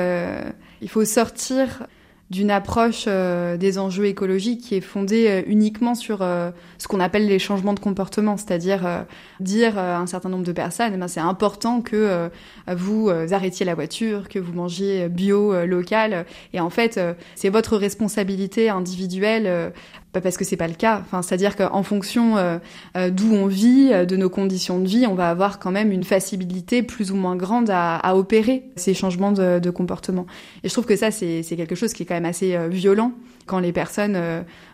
S3: il faut sortir d'une approche euh, des enjeux écologiques qui est fondée euh, uniquement sur euh, ce qu'on appelle les changements de comportement, c'est-à-dire dire à un certain nombre de personnes, eh ben, c'est important que vous arrêtiez la voiture, que vous mangiez bio, local, et en fait, c'est votre responsabilité individuelle parce que c'est pas le cas. Enfin, c'est-à-dire qu'en fonction euh, euh, d'où on vit, euh, de nos conditions de vie, on va avoir quand même une facilité plus ou moins grande à, opérer ces changements de, comportement. Et je trouve que ça, c'est quelque chose qui est quand même assez violent quand les personnes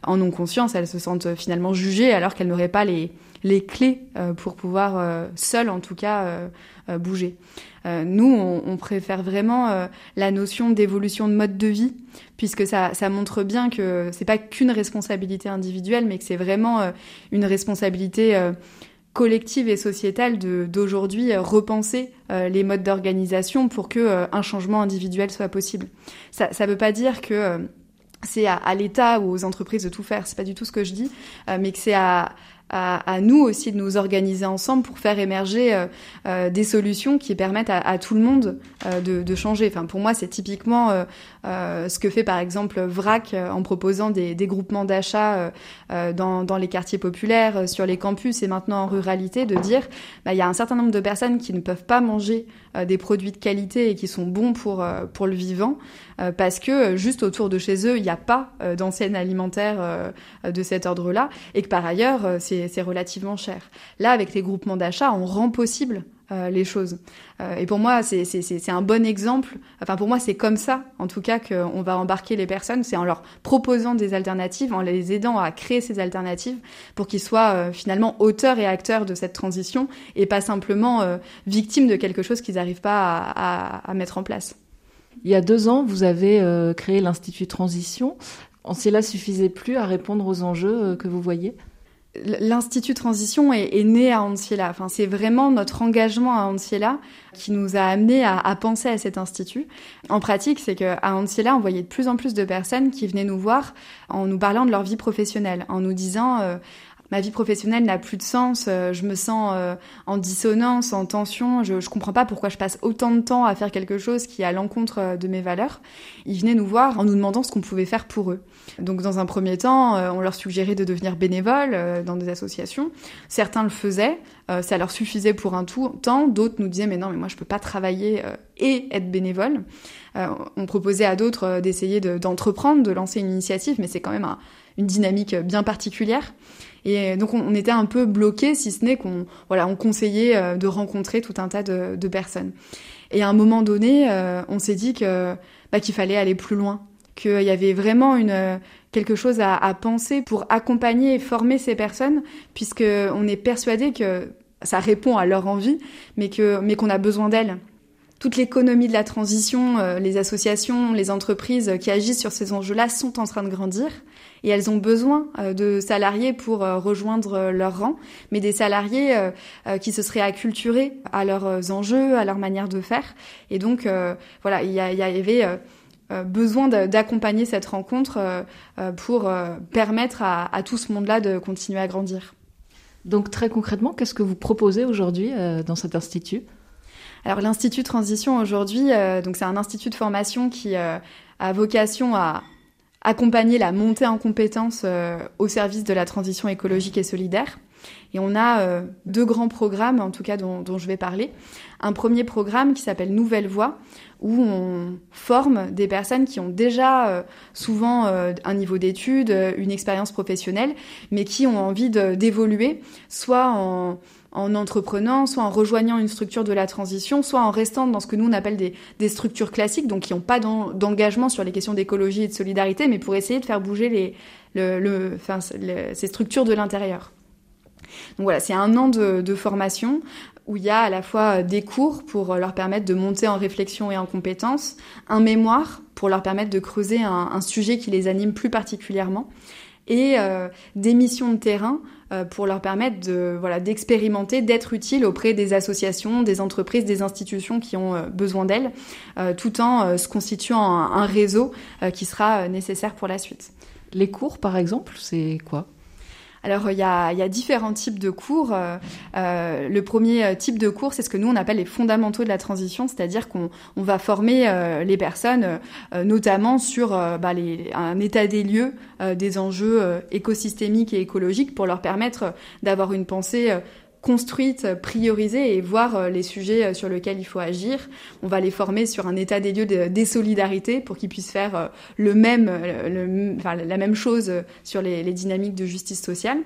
S3: en ont conscience, elles se sentent finalement jugées alors qu'elles n'auraient pas les, clés pour pouvoir seules, en tout cas, bouger. Euh, nous, on, préfère vraiment euh, la notion d'évolution de mode de vie, puisque ça, ça montre bien que c'est pas qu'une responsabilité individuelle, mais que c'est vraiment euh, une responsabilité euh, collective et sociétale d'aujourd'hui repenser les modes d'organisation pour que un changement individuel soit possible. Ça ne veut pas dire que c'est à, à l'État ou aux entreprises de tout faire, c'est pas du tout ce que je dis, mais que c'est à à, nous aussi de nous organiser ensemble pour faire émerger euh, euh, des solutions qui permettent à, tout le monde euh, de, changer. Enfin, pour moi, c'est typiquement ce que fait par exemple VRAC en proposant des, groupements d'achat dans, dans, les quartiers populaires, sur les campus et maintenant en ruralité, de dire bah, il y a un certain nombre de personnes qui ne peuvent pas manger des produits de qualité et qui sont bons pour, pour le vivant parce que juste autour de chez eux, il n'y a pas d'enseigne alimentaire de cet ordre-là et que par ailleurs, c'est relativement cher. Là, avec les groupements d'achat, on rend possible euh, les choses. Euh, et pour moi, c'est un bon exemple. Enfin, pour moi, c'est comme ça, en tout cas, qu'on va embarquer les personnes. C'est en leur proposant des alternatives, en les aidant à créer ces alternatives pour qu'ils soient euh, finalement auteurs et acteurs de cette transition et pas simplement victimes de quelque chose qu'ils n'arrivent pas à, à, mettre en place.
S1: Il y a deux ans, vous avez créé l'Institut Transition. Cela suffisait plus à répondre aux enjeux que vous voyez?
S3: L'Institut Transition est, est, né à Antiela. Enfin, c'est vraiment notre engagement à Antiela qui nous a amené à, à, penser à cet institut. En pratique, c'est qu'à Antiela, on voyait de plus en plus de personnes qui venaient nous voir en nous parlant de leur vie professionnelle, en nous disant euh, ma vie professionnelle n'a plus de sens, euh, je me sens euh, en dissonance, en tension, je, je comprends pas pourquoi je passe autant de temps à faire quelque chose qui est à l'encontre euh, de mes valeurs. Ils venaient nous voir en nous demandant ce qu'on pouvait faire pour eux. Donc dans un premier temps, on leur suggérait de devenir bénévoles dans des associations. Certains le faisaient, ça leur suffisait pour un tout temps. D'autres nous disaient mais non mais moi je peux pas travailler et être bénévole. on proposait à d'autres d'essayer d'entreprendre, de, lancer une initiative, mais c'est quand même un, une dynamique bien particulière. Et donc on, était un peu bloqué, si ce n'est qu'on voilà, on conseillait euh, de rencontrer tout un tas de, personnes. Et à un moment donné, euh, on s'est dit que bah, qu'il fallait aller plus loin, qu'il y avait vraiment une quelque chose à, à, penser pour accompagner et former ces personnes, puisque on est persuadé que ça répond à leur envie, mais que mais qu'on a besoin d'elles toute l'économie de la transition, euh, les associations, les entreprises qui agissent sur ces enjeux-là sont en train de grandir et elles ont besoin euh, de salariés pour euh, rejoindre leur rang, mais des salariés qui se seraient acculturés à leurs enjeux, à leur manière de faire. Et donc, voilà, il y, y, avait besoin d'accompagner cette rencontre pour permettre à, à tout ce monde-là de continuer à grandir.
S1: Donc très concrètement, qu'est-ce que vous proposez aujourd'hui dans cet institut?
S3: Alors l'Institut Transition aujourd'hui, euh, donc c'est un institut de formation qui euh, a vocation à accompagner la montée en compétences euh, au service de la transition écologique et solidaire. Et on a deux grands programmes, en tout cas dont, je vais parler. Un premier programme qui s'appelle Nouvelle Voie, où on forme des personnes qui ont déjà souvent un niveau d'études, une expérience professionnelle, mais qui ont envie d'évoluer, soit en en entreprenant, soit en rejoignant une structure de la transition, soit en restant dans ce que nous on appelle des, structures classiques, donc qui n'ont pas d'engagement sur les questions d'écologie et de solidarité, mais pour essayer de faire bouger les, le, le, enfin, ces structures de l'intérieur. Donc voilà, c'est un an de, formation où il y a à la fois des cours pour leur permettre de monter en réflexion et en compétences, un mémoire pour leur permettre de creuser un, sujet qui les anime plus particulièrement, et euh, des missions de terrain pour leur permettre de voilà d'expérimenter, d'être utile auprès des associations, des entreprises, des institutions qui ont euh, besoin d'elles, euh, tout en se constituant un réseau qui sera nécessaire pour la suite.
S1: Les cours, par exemple, c'est quoi?
S3: Alors il y a, y a, différents types de cours. Euh, euh, le premier type de cours, c'est ce que nous on appelle les fondamentaux de la transition, c'est-à-dire qu'on on va former euh, les personnes, euh, notamment sur bah, les, un état des lieux des enjeux écosystémiques et écologiques, pour leur permettre d'avoir une pensée construite, priorisée et voir euh, les sujets euh, sur lesquels il faut agir. On va les former sur un état des lieux de, des solidarités pour qu'ils puissent faire euh, le même, enfin, la même chose sur les, dynamiques de justice sociale.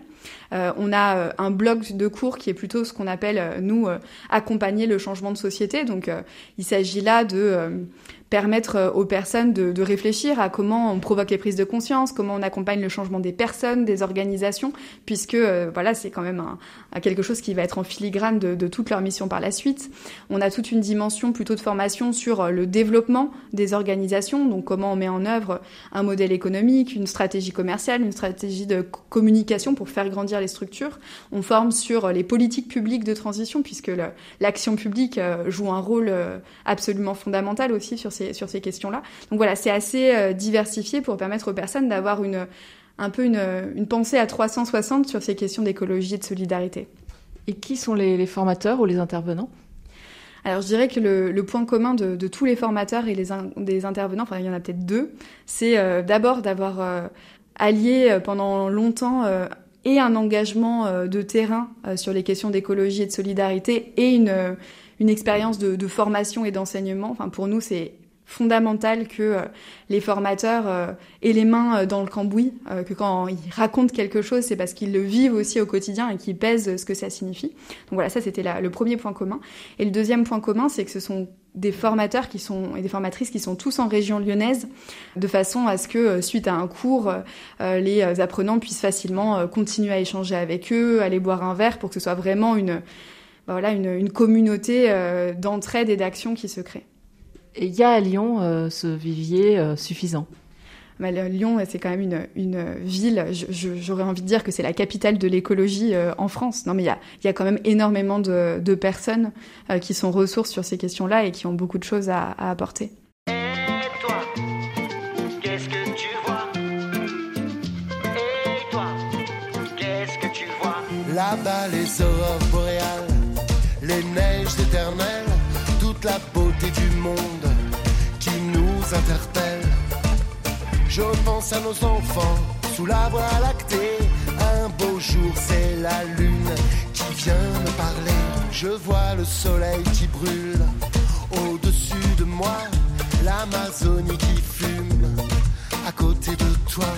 S3: On a un bloc de cours qui est plutôt ce qu'on appelle, nous, accompagner le changement de société. Donc, il s'agit là de permettre euh, aux personnes de, réfléchir à comment on provoque les prises de conscience, comment on accompagne le changement des personnes, des organisations, puisque euh, voilà, c'est quand même quelque chose qui va être en filigrane de, de, toute leur mission par la suite. On a toute une dimension plutôt de formation sur euh, le développement des organisations, donc comment on met en œuvre un modèle économique, une stratégie commerciale, une stratégie de communication pour faire grandir les structures. On forme sur les politiques publiques de transition, puisque l'action publique joue un rôle absolument fondamental aussi sur sur ces questions-là. Donc voilà, c'est assez euh, diversifié pour permettre aux personnes d'avoir une, un peu une, une, pensée à 360 sur ces questions d'écologie et de solidarité.
S1: Et qui sont les, les formateurs ou les intervenants?
S3: Alors je dirais que le, le point commun de, de, tous les formateurs et les des intervenants, enfin il y en a peut-être deux, c'est euh, d'abord d'avoir euh, allié euh, pendant longtemps et un engagement de terrain sur les questions d'écologie et de solidarité et une, une expérience de, de formation et d'enseignement. Enfin pour nous c'est fondamental que euh, les formateurs euh, aient les mains euh, dans le cambouis, que quand ils racontent quelque chose, c'est parce qu'ils le vivent aussi au quotidien et qu'ils pèsent ce que ça signifie. Donc voilà, ça c'était le premier point commun. Et le deuxième point commun, c'est que ce sont des formateurs qui sont et des formatrices qui sont tous en région lyonnaise, de façon à ce que suite à un cours, les apprenants puissent facilement continuer à échanger avec eux, aller boire un verre, pour que ce soit vraiment une bah voilà une communauté d'entraide et d'action qui se crée.
S1: Et il y a à Lyon euh, ce vivier euh, suffisant.
S3: Bah, Lyon, c'est quand même une, une ville, j'aurais envie de dire que c'est la capitale de l'écologie euh, en France. Non, mais il y a, y a, quand même énormément de, de personnes euh, qui sont ressources sur ces questions-là et qui ont beaucoup de choses à, à apporter. Et toi, qu'est-ce que tu vois?
S4: Et toi, qu'est-ce que tu vois? Là-bas, les aurores boréales, les neiges éternelles, toute la beauté du monde interpelle. Je pense à nos enfants sous la voie lactée. Un beau jour, c'est la lune qui vient me parler. Je vois le soleil qui brûle au-dessus de moi. L'Amazonie qui fume à côté de toi.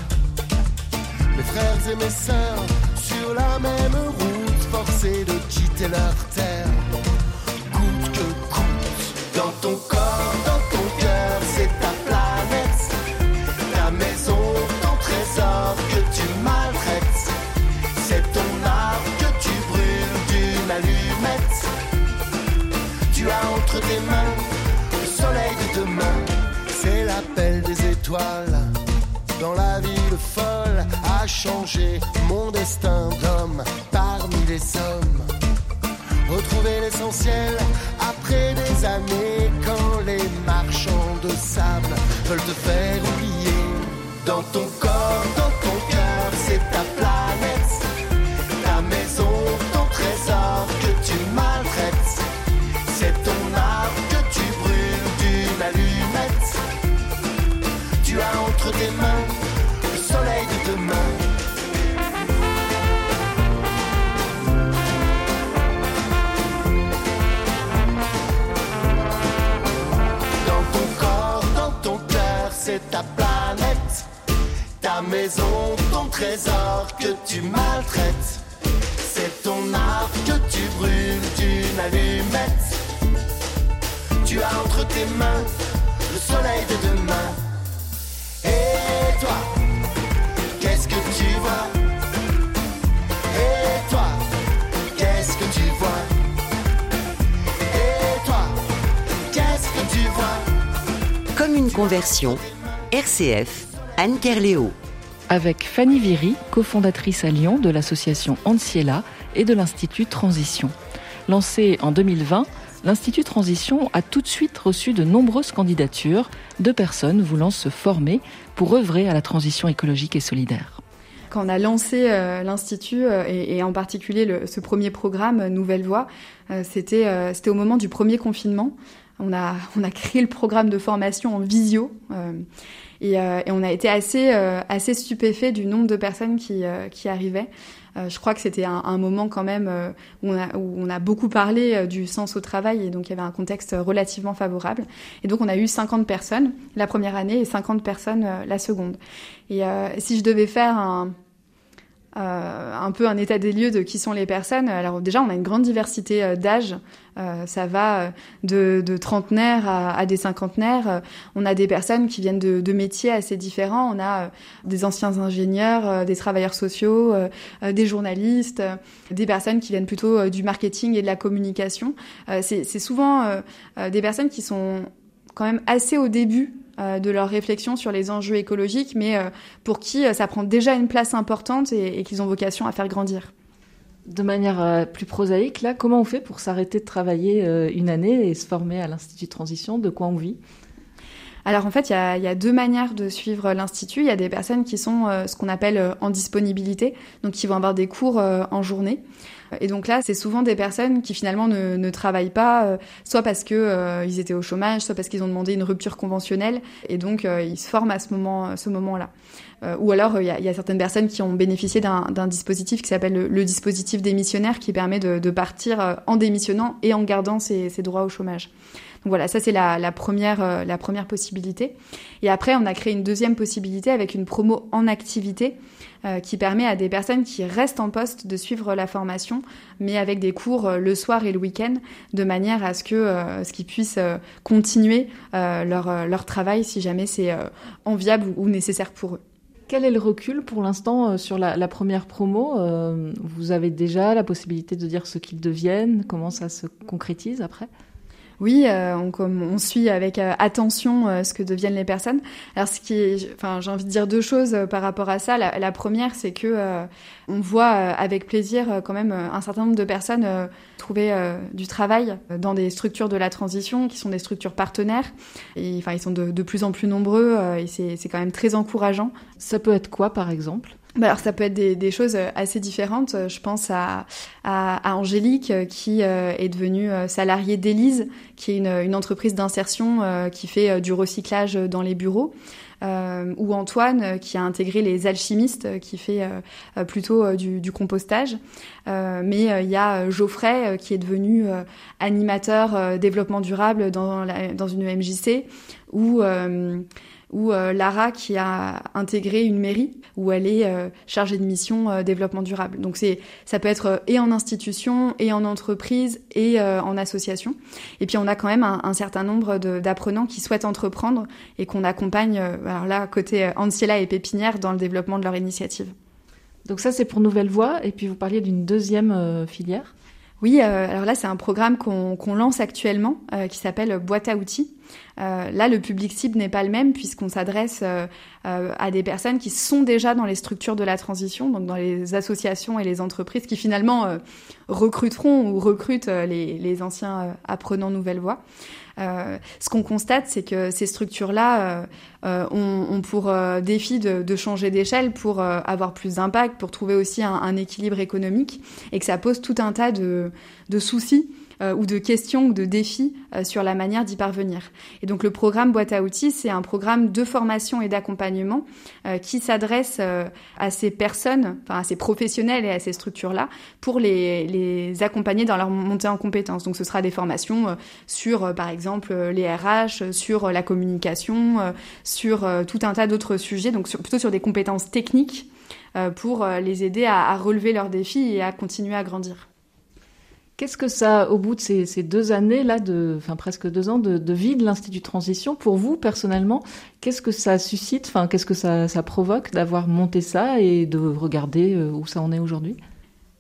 S4: Mes frères et mes sœurs sur la même route, forcés de quitter leur terre. Coûte que coûte dans ton corps, dans
S5: la ville folle a changé mon destin d'homme parmi les hommes. Retrouver l'essentiel après des années quand les marchands de sable veulent te faire oublier. Dans ton corps, dans ton maison, ton trésor que tu maltraites. C'est ton art que tu brûles d'une allumette. Tu as entre tes mains le soleil de demain. Et toi, qu'est-ce que tu vois? Et toi, qu'est-ce que tu vois? Et toi, qu'est-ce que tu vois?
S2: Comme une conversion, RCF, Anne Kerléo.
S1: Avec Fanny Viry, cofondatrice à Lyon de l'association Anciela et de l'Institut Transition. Lancé en 2020, l'Institut Transition a tout de suite reçu de nombreuses candidatures de personnes voulant se former pour œuvrer à la transition écologique et solidaire.
S3: Quand on a lancé euh, l'Institut euh, et, en particulier ce premier programme Nouvelle Voie, euh, c'était au moment du premier confinement. On a, on a créé le programme de formation en visio et, et, on a été assez, assez stupéfait du nombre de personnes qui, qui arrivaient. je crois que c'était un, un, moment quand même où on, a, où on a beaucoup parlé du sens au travail et donc il y avait un contexte relativement favorable. Et donc on a eu 50 personnes la première année et 50 personnes la seconde. Et si je devais faire un, euh, un peu un état des lieux de qui sont les personnes. Alors déjà, on a une grande diversité euh, d'âge. Euh, ça va de, de trentenaires à, à, des cinquantenaires. on a des personnes qui viennent de, de, métiers assez différents. On a des anciens ingénieurs, des travailleurs sociaux, des journalistes, des personnes qui viennent plutôt du marketing et de la communication. C'est souvent des personnes qui sont quand même assez au début euh, de leur réflexion sur les enjeux écologiques, mais euh, pour qui euh, ça prend déjà une place importante et, et qu'ils ont vocation à faire grandir.
S1: De manière plus prosaïque, là, comment on fait pour s'arrêter de travailler une année et se former à l'Institut de Transition? De quoi on vit?
S3: Alors en fait, il y a, y a, deux manières de suivre l'institut. Il y a des personnes qui sont euh, ce qu'on appelle euh, en disponibilité, donc qui vont avoir des cours euh, en journée. Et donc là, c'est souvent des personnes qui finalement ne, ne travaillent pas, soit parce que euh, ils étaient au chômage, soit parce qu'ils ont demandé une rupture conventionnelle, et donc euh, ils se forment à ce moment, ce moment-là. ou alors, il y, y, a certaines personnes qui ont bénéficié d'un dispositif qui s'appelle le, le, dispositif démissionnaire, qui permet de, de partir en démissionnant et en gardant ses, ses droits au chômage. Donc voilà, ça c'est la, la, première, euh, la première possibilité. Et après, on a créé une deuxième possibilité avec une promo en activité euh, qui permet à des personnes qui restent en poste de suivre la formation, mais avec des cours euh, le soir et le week-end, de manière à ce que euh, ce qu'ils puissent continuer leur, leur travail si jamais c'est enviable ou, nécessaire pour eux.
S1: Quel est le recul pour l'instant sur la, la, première promo Vous avez déjà la possibilité de dire ce qu'ils deviennent Comment ça se concrétise après?
S3: Oui, euh, on, comme on suit avec euh, attention euh, ce que deviennent les personnes. Alors, ce qui, est, enfin, j'ai envie de dire deux choses euh, par rapport à ça. La, la première, c'est que euh, on voit avec plaisir quand même un certain nombre de personnes trouver du travail dans des structures de la transition qui sont des structures partenaires. Et enfin, ils sont de, de plus en plus nombreux et c'est quand même très encourageant.
S1: Ça peut être quoi, par exemple?
S3: Alors ça peut être des, des, choses assez différentes. Je pense à, à, à Angélique qui euh, est devenue salariée d'Élise, qui est une, une entreprise d'insertion euh, qui fait euh, du recyclage dans les bureaux. Euh, ou Antoine qui a intégré les alchimistes qui fait euh, plutôt du, du, compostage. Euh, mais il y a Geoffrey qui est devenu animateur développement durable dans, la, dans une MJC ou ou euh, Lara qui a intégré une mairie où elle est euh, chargée de mission euh, développement durable. Donc c'est ça peut être et en institution et en entreprise et en association. Et puis on a quand même un, un certain nombre d'apprenants qui souhaitent entreprendre et qu'on accompagne alors là côté Anciela et Pépinière dans le développement de leur initiative.
S1: Donc ça c'est pour Nouvelle Voie et puis vous parliez d'une deuxième filière.
S3: Oui, euh, alors là c'est un programme qu'on qu lance actuellement euh, qui s'appelle Boîte à outils. là, le public cible n'est pas le même puisqu'on s'adresse à des personnes qui sont déjà dans les structures de la transition, donc dans les associations et les entreprises qui finalement recruteront ou recrutent les, les anciens apprenants nouvelle voie. Euh, ce qu'on constate, c'est que ces structures-là euh, euh, ont, pour défi de, changer d'échelle pour avoir plus d'impact, pour trouver aussi un, équilibre économique, et que ça pose tout un tas de soucis euh, ou de questions ou de défis euh, sur la manière d'y parvenir. Et donc le programme Boîte à outils, c'est un programme de formation et d'accompagnement euh, qui s'adresse à ces personnes, enfin à ces professionnels et à ces structures-là pour les, accompagner dans leur montée en compétences. Donc ce sera des formations sur, par exemple, les RH, sur la communication, sur tout un tas d'autres sujets, donc plutôt sur des compétences techniques pour les aider à relever leurs défis et à continuer à grandir.
S1: Qu'est-ce que ça, au bout de ces, deux années là, de, enfin presque deux ans de, vie de l'Institut Transition, pour vous personnellement, qu'est-ce que ça suscite, enfin qu'est-ce que ça, provoque d'avoir monté ça et de regarder euh, où ça en est aujourd'hui?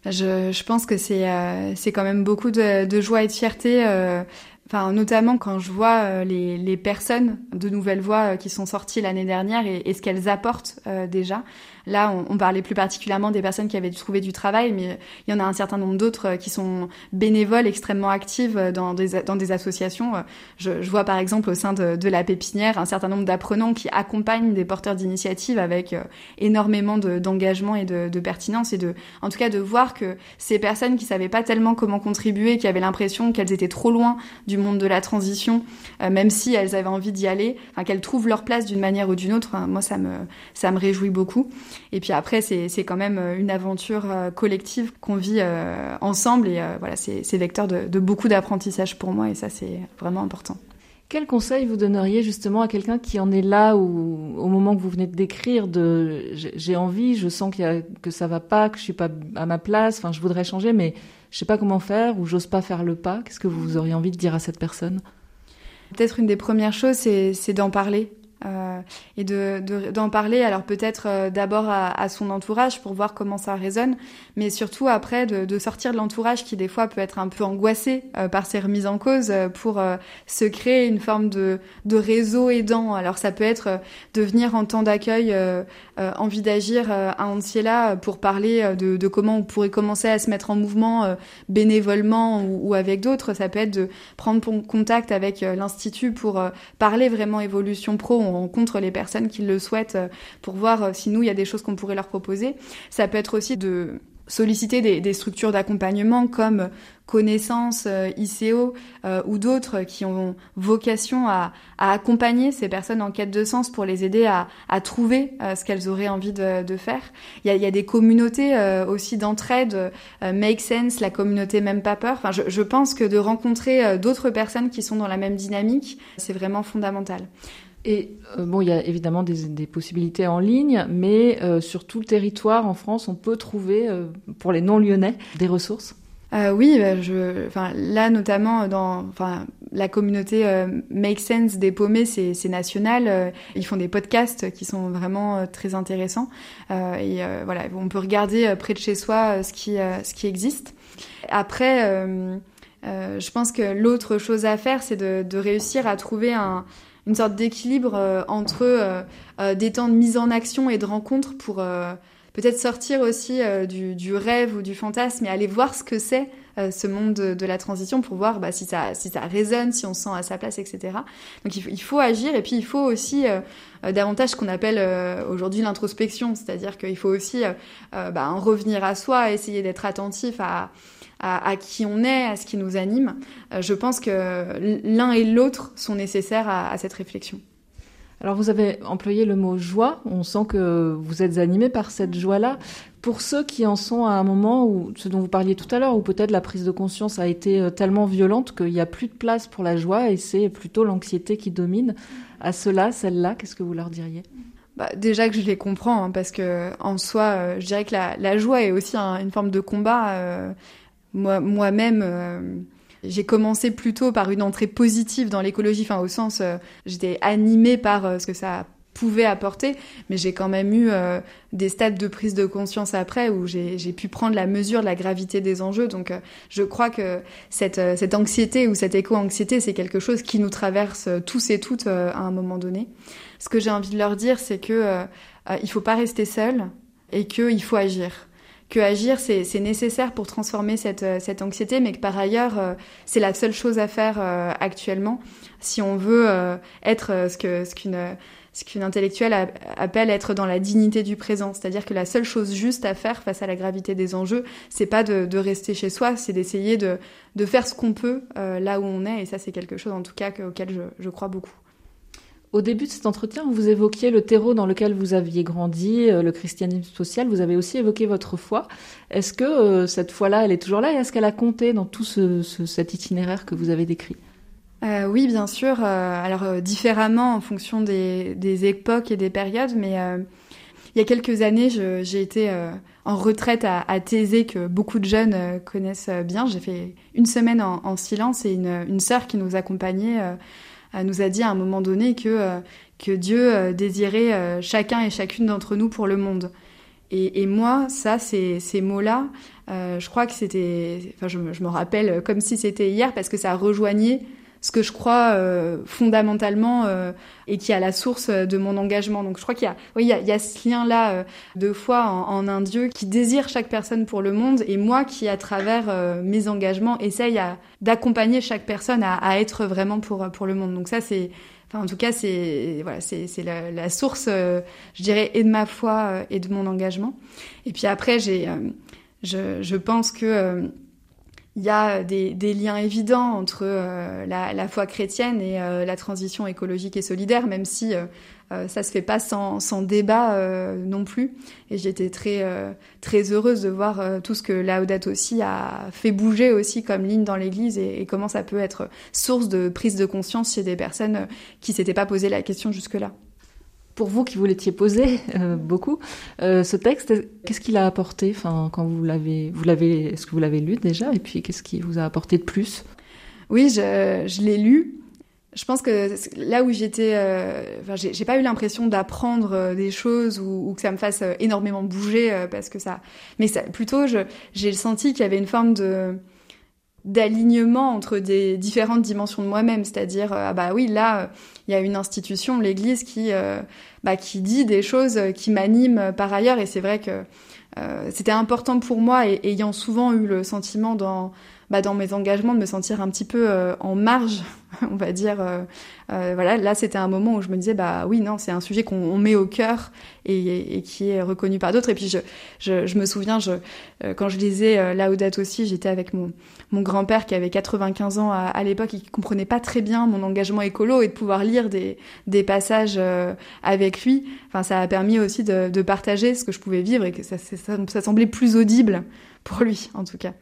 S3: Je, pense que c'est euh, c'est quand même beaucoup de, joie et de fierté. Euh, enfin, notamment quand je vois les, personnes de Nouvelle Voix qui sont sorties l'année dernière et ce qu'elles apportent déjà. Là, on, parlait plus particulièrement des personnes qui avaient dû trouver du travail, mais il y en a un certain nombre d'autres euh, qui sont bénévoles, extrêmement actives euh, dans des, dans des associations. Euh, je, vois par exemple au sein de, la pépinière un certain nombre d'apprenants qui accompagnent des porteurs d'initiatives avec énormément d'engagement et de, pertinence et de, en tout cas, de voir que ces personnes qui savaient pas tellement comment contribuer, qui avaient l'impression qu'elles étaient trop loin du monde de la transition, même si elles avaient envie d'y aller, enfin qu'elles trouvent leur place d'une manière ou d'une autre. moi, ça me ça me réjouit beaucoup. Et puis après, c'est quand même euh, une aventure euh, collective qu'on vit euh, ensemble. Et voilà, c'est vecteur de, de beaucoup d'apprentissage pour moi. Et ça, c'est vraiment important.
S1: Quel conseil vous donneriez justement à quelqu'un qui en est là ou au moment que vous venez de décrire de j'ai envie, je sens qu'il y que ça va pas, que je suis pas à ma place, enfin je voudrais changer mais je sais pas comment faire ou j'ose pas faire le pas. Qu'est-ce que vous auriez envie de dire à cette personne?
S3: Peut-être une des premières choses c'est d'en parler, euh, et de, d'en parler alors peut-être euh, d'abord à, son entourage pour voir comment ça résonne mais surtout après de, de sortir de l'entourage qui des fois peut être un peu angoissé euh, par ces remises en cause pour se créer une forme de, de réseau aidant. Alors ça peut être de venir en temps d'accueil envie d'agir à Anciela pour parler de, de, comment on pourrait commencer à se mettre en mouvement bénévolement ou, ou avec d'autres. Ça peut être de prendre contact avec l'institut pour parler vraiment évolution pro. On rencontre les personnes qui le souhaitent euh, pour voir euh, si nous, il y a des choses qu'on pourrait leur proposer. Ça peut être aussi de solliciter des, structures d'accompagnement comme Connaissance, euh, ICO ou d'autres qui ont vocation à, accompagner ces personnes en quête de sens pour les aider à, trouver ce qu'elles auraient envie de, faire. Il y a, des communautés aussi d'entraide, Make Sense, la communauté Même Pas Peur. Enfin, je pense que de rencontrer d'autres personnes qui sont dans la même dynamique, c'est vraiment fondamental.
S1: Et euh, bon, il y a évidemment des, possibilités en ligne, mais euh, sur tout le territoire en France, on peut trouver, euh, pour les non-lyonnais, des ressources.
S3: oui, bah, là notamment dans la communauté Make Sense des paumés, c'est national. ils font des podcasts qui sont vraiment très intéressants. et voilà, on peut regarder près de chez soi ce qui, ce qui existe. Après, je pense que l'autre chose à faire, c'est de réussir à trouver un, une sorte d'équilibre euh, entre euh, euh, des temps de mise en action et de rencontre pour peut-être sortir aussi du, rêve ou du fantasme et aller voir ce que c'est ce monde de, la transition pour voir bah, si, ça, si ça résonne, si on se sent à sa place, etc. Donc il faut, agir et puis il faut aussi davantage ce qu'on appelle aujourd'hui l'introspection, c'est-à-dire qu'il faut aussi bah, en revenir à soi, essayer d'être attentif à à, qui on est, à ce qui nous anime. Euh, je pense que l'un et l'autre sont nécessaires à, cette réflexion.
S1: Alors vous avez employé le mot joie, on sent que vous êtes animé par cette joie-là. Pour ceux qui en sont à un moment où, ce dont vous parliez tout à l'heure, où peut-être la prise de conscience a été euh, tellement violente qu'il n'y a plus de place pour la joie et c'est plutôt l'anxiété qui domine, à ceux-là, celles-là, qu'est-ce que vous leur diriez?
S3: Bah, déjà que je les comprends, hein, parce que en soi, euh, je dirais que la, joie est aussi une forme de combat. Moi, moi-même, euh, j'ai commencé plutôt par une entrée positive dans l'écologie, enfin au sens, euh, j'étais animée par euh, ce que ça pouvais apporter, mais j'ai quand même eu euh, des stades de prise de conscience après où j'ai pu prendre la mesure de la gravité des enjeux. Donc je crois que cette, cette anxiété ou cette éco-anxiété, c'est quelque chose qui nous traverse tous et toutes à un moment donné. Ce que j'ai envie de leur dire, c'est que il faut pas rester seul et qu'il faut agir que agir c'est nécessaire pour transformer cette, cette anxiété, mais que par ailleurs c'est la seule chose à faire actuellement si on veut être ce que ce qu'une ce qu'une intellectuelle appelle être dans la dignité du présent. C'est-à-dire que la seule chose juste à faire face à la gravité des enjeux, c'est pas de, rester chez soi, c'est d'essayer de, faire ce qu'on peut euh, là où on est. Et ça, c'est quelque chose, en tout cas, auquel je, crois beaucoup.
S1: Au début de cet entretien, vous évoquiez le terreau dans lequel vous aviez grandi, euh, le christianisme social. Vous avez aussi évoqué votre foi. Est-ce que euh, cette foi-là, elle est toujours là et est-ce qu'elle a compté dans tout cet itinéraire que vous avez décrit?
S3: Euh, oui, bien sûr. Alors différemment en fonction des, époques et des périodes, mais il y a quelques années, j'ai été en retraite à, à Thésée, que beaucoup de jeunes connaissent bien. J'ai fait une semaine en, en, silence et une sœur qui nous accompagnait nous a dit à un moment donné que, que Dieu désirait chacun et chacune d'entre nous pour le monde. Et, et moi, ça, ces, ces mots-là, je crois que c'était, enfin, je, je, me rappelle comme si c'était hier parce que ça rejoignait ce que je crois euh, fondamentalement euh, et qui est à la source de mon engagement. Donc je crois qu'il y a, oui, il y a, y a ce lien-là euh, de foi en, en, un Dieu qui désire chaque personne pour le monde et moi qui, à travers euh, mes engagements, essaye d'accompagner chaque personne à, à, être vraiment pour, pour le monde. Donc ça, c'est... Enfin, en tout cas, c'est voilà, c'est la, la, source, je dirais, et de ma foi et de mon engagement. Et puis après, j'ai, je, je pense que il y a des, des, liens évidents entre euh, la, foi chrétienne et euh, la transition écologique et solidaire, même si euh, euh ça se fait pas sans, débat non plus. Et j'étais très très heureuse de voir tout ce que Laudato aussi a fait bouger aussi comme ligne dans l'Église et, et, comment ça peut être source de prise de conscience chez des personnes qui s'étaient pas posé la question jusque-là
S1: pour vous qui vous l'étiez posé [LAUGHS] euh, beaucoup, euh, ce texte, qu'est-ce qu'il a apporté Enfin, quand vous l'avez, vous l'avez, est-ce que vous l'avez lu déjà Et puis, qu'est-ce qui vous a apporté de plus?
S3: Oui, je, l'ai lu. Je pense que là où j'étais, euh, enfin, j'ai pas eu l'impression d'apprendre euh, des choses ou, que ça me fasse énormément bouger parce que ça, mais plutôt, j'ai senti qu'il y avait une forme de d'alignement entre des différentes dimensions de moi-même, c'est-à-dire ah bah oui là il y a une institution, l'Église qui euh, bah, qui dit des choses qui m'animent par ailleurs. Et c'est vrai que euh, c'était important pour moi et ayant souvent eu le sentiment dans bah, dans mes engagements de me sentir un petit peu euh, en marge, [LAUGHS] on va dire. Euh, euh, voilà, là c'était un moment où je me disais bah oui non c'est un sujet qu'on met au cœur et, et, qui est reconnu par d'autres. Et puis je, je, je me souviens je, quand je lisais Laudato aussi, j'étais avec mon mon grand-père qui avait 95 ans à, à l'époque et qui comprenait pas très bien mon engagement écolo et de pouvoir lire des des passages avec lui. Enfin ça a permis aussi de, de partager ce que je pouvais vivre et que ça, ça, ça semblait plus audible pour lui en tout cas.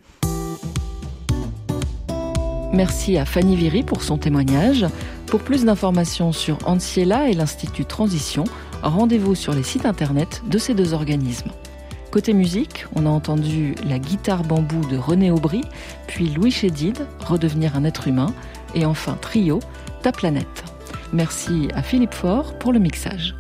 S1: Merci à Fanny Viry pour son témoignage. Pour plus d'informations sur Anciela et l'Institut Transition, rendez-vous sur les sites internet de ces deux organismes. Côté musique, on a entendu la guitare bambou de René Aubry, puis Louis Chédid, Redevenir un être humain, et enfin Trio, Ta planète. Merci à Philippe Faure pour le mixage.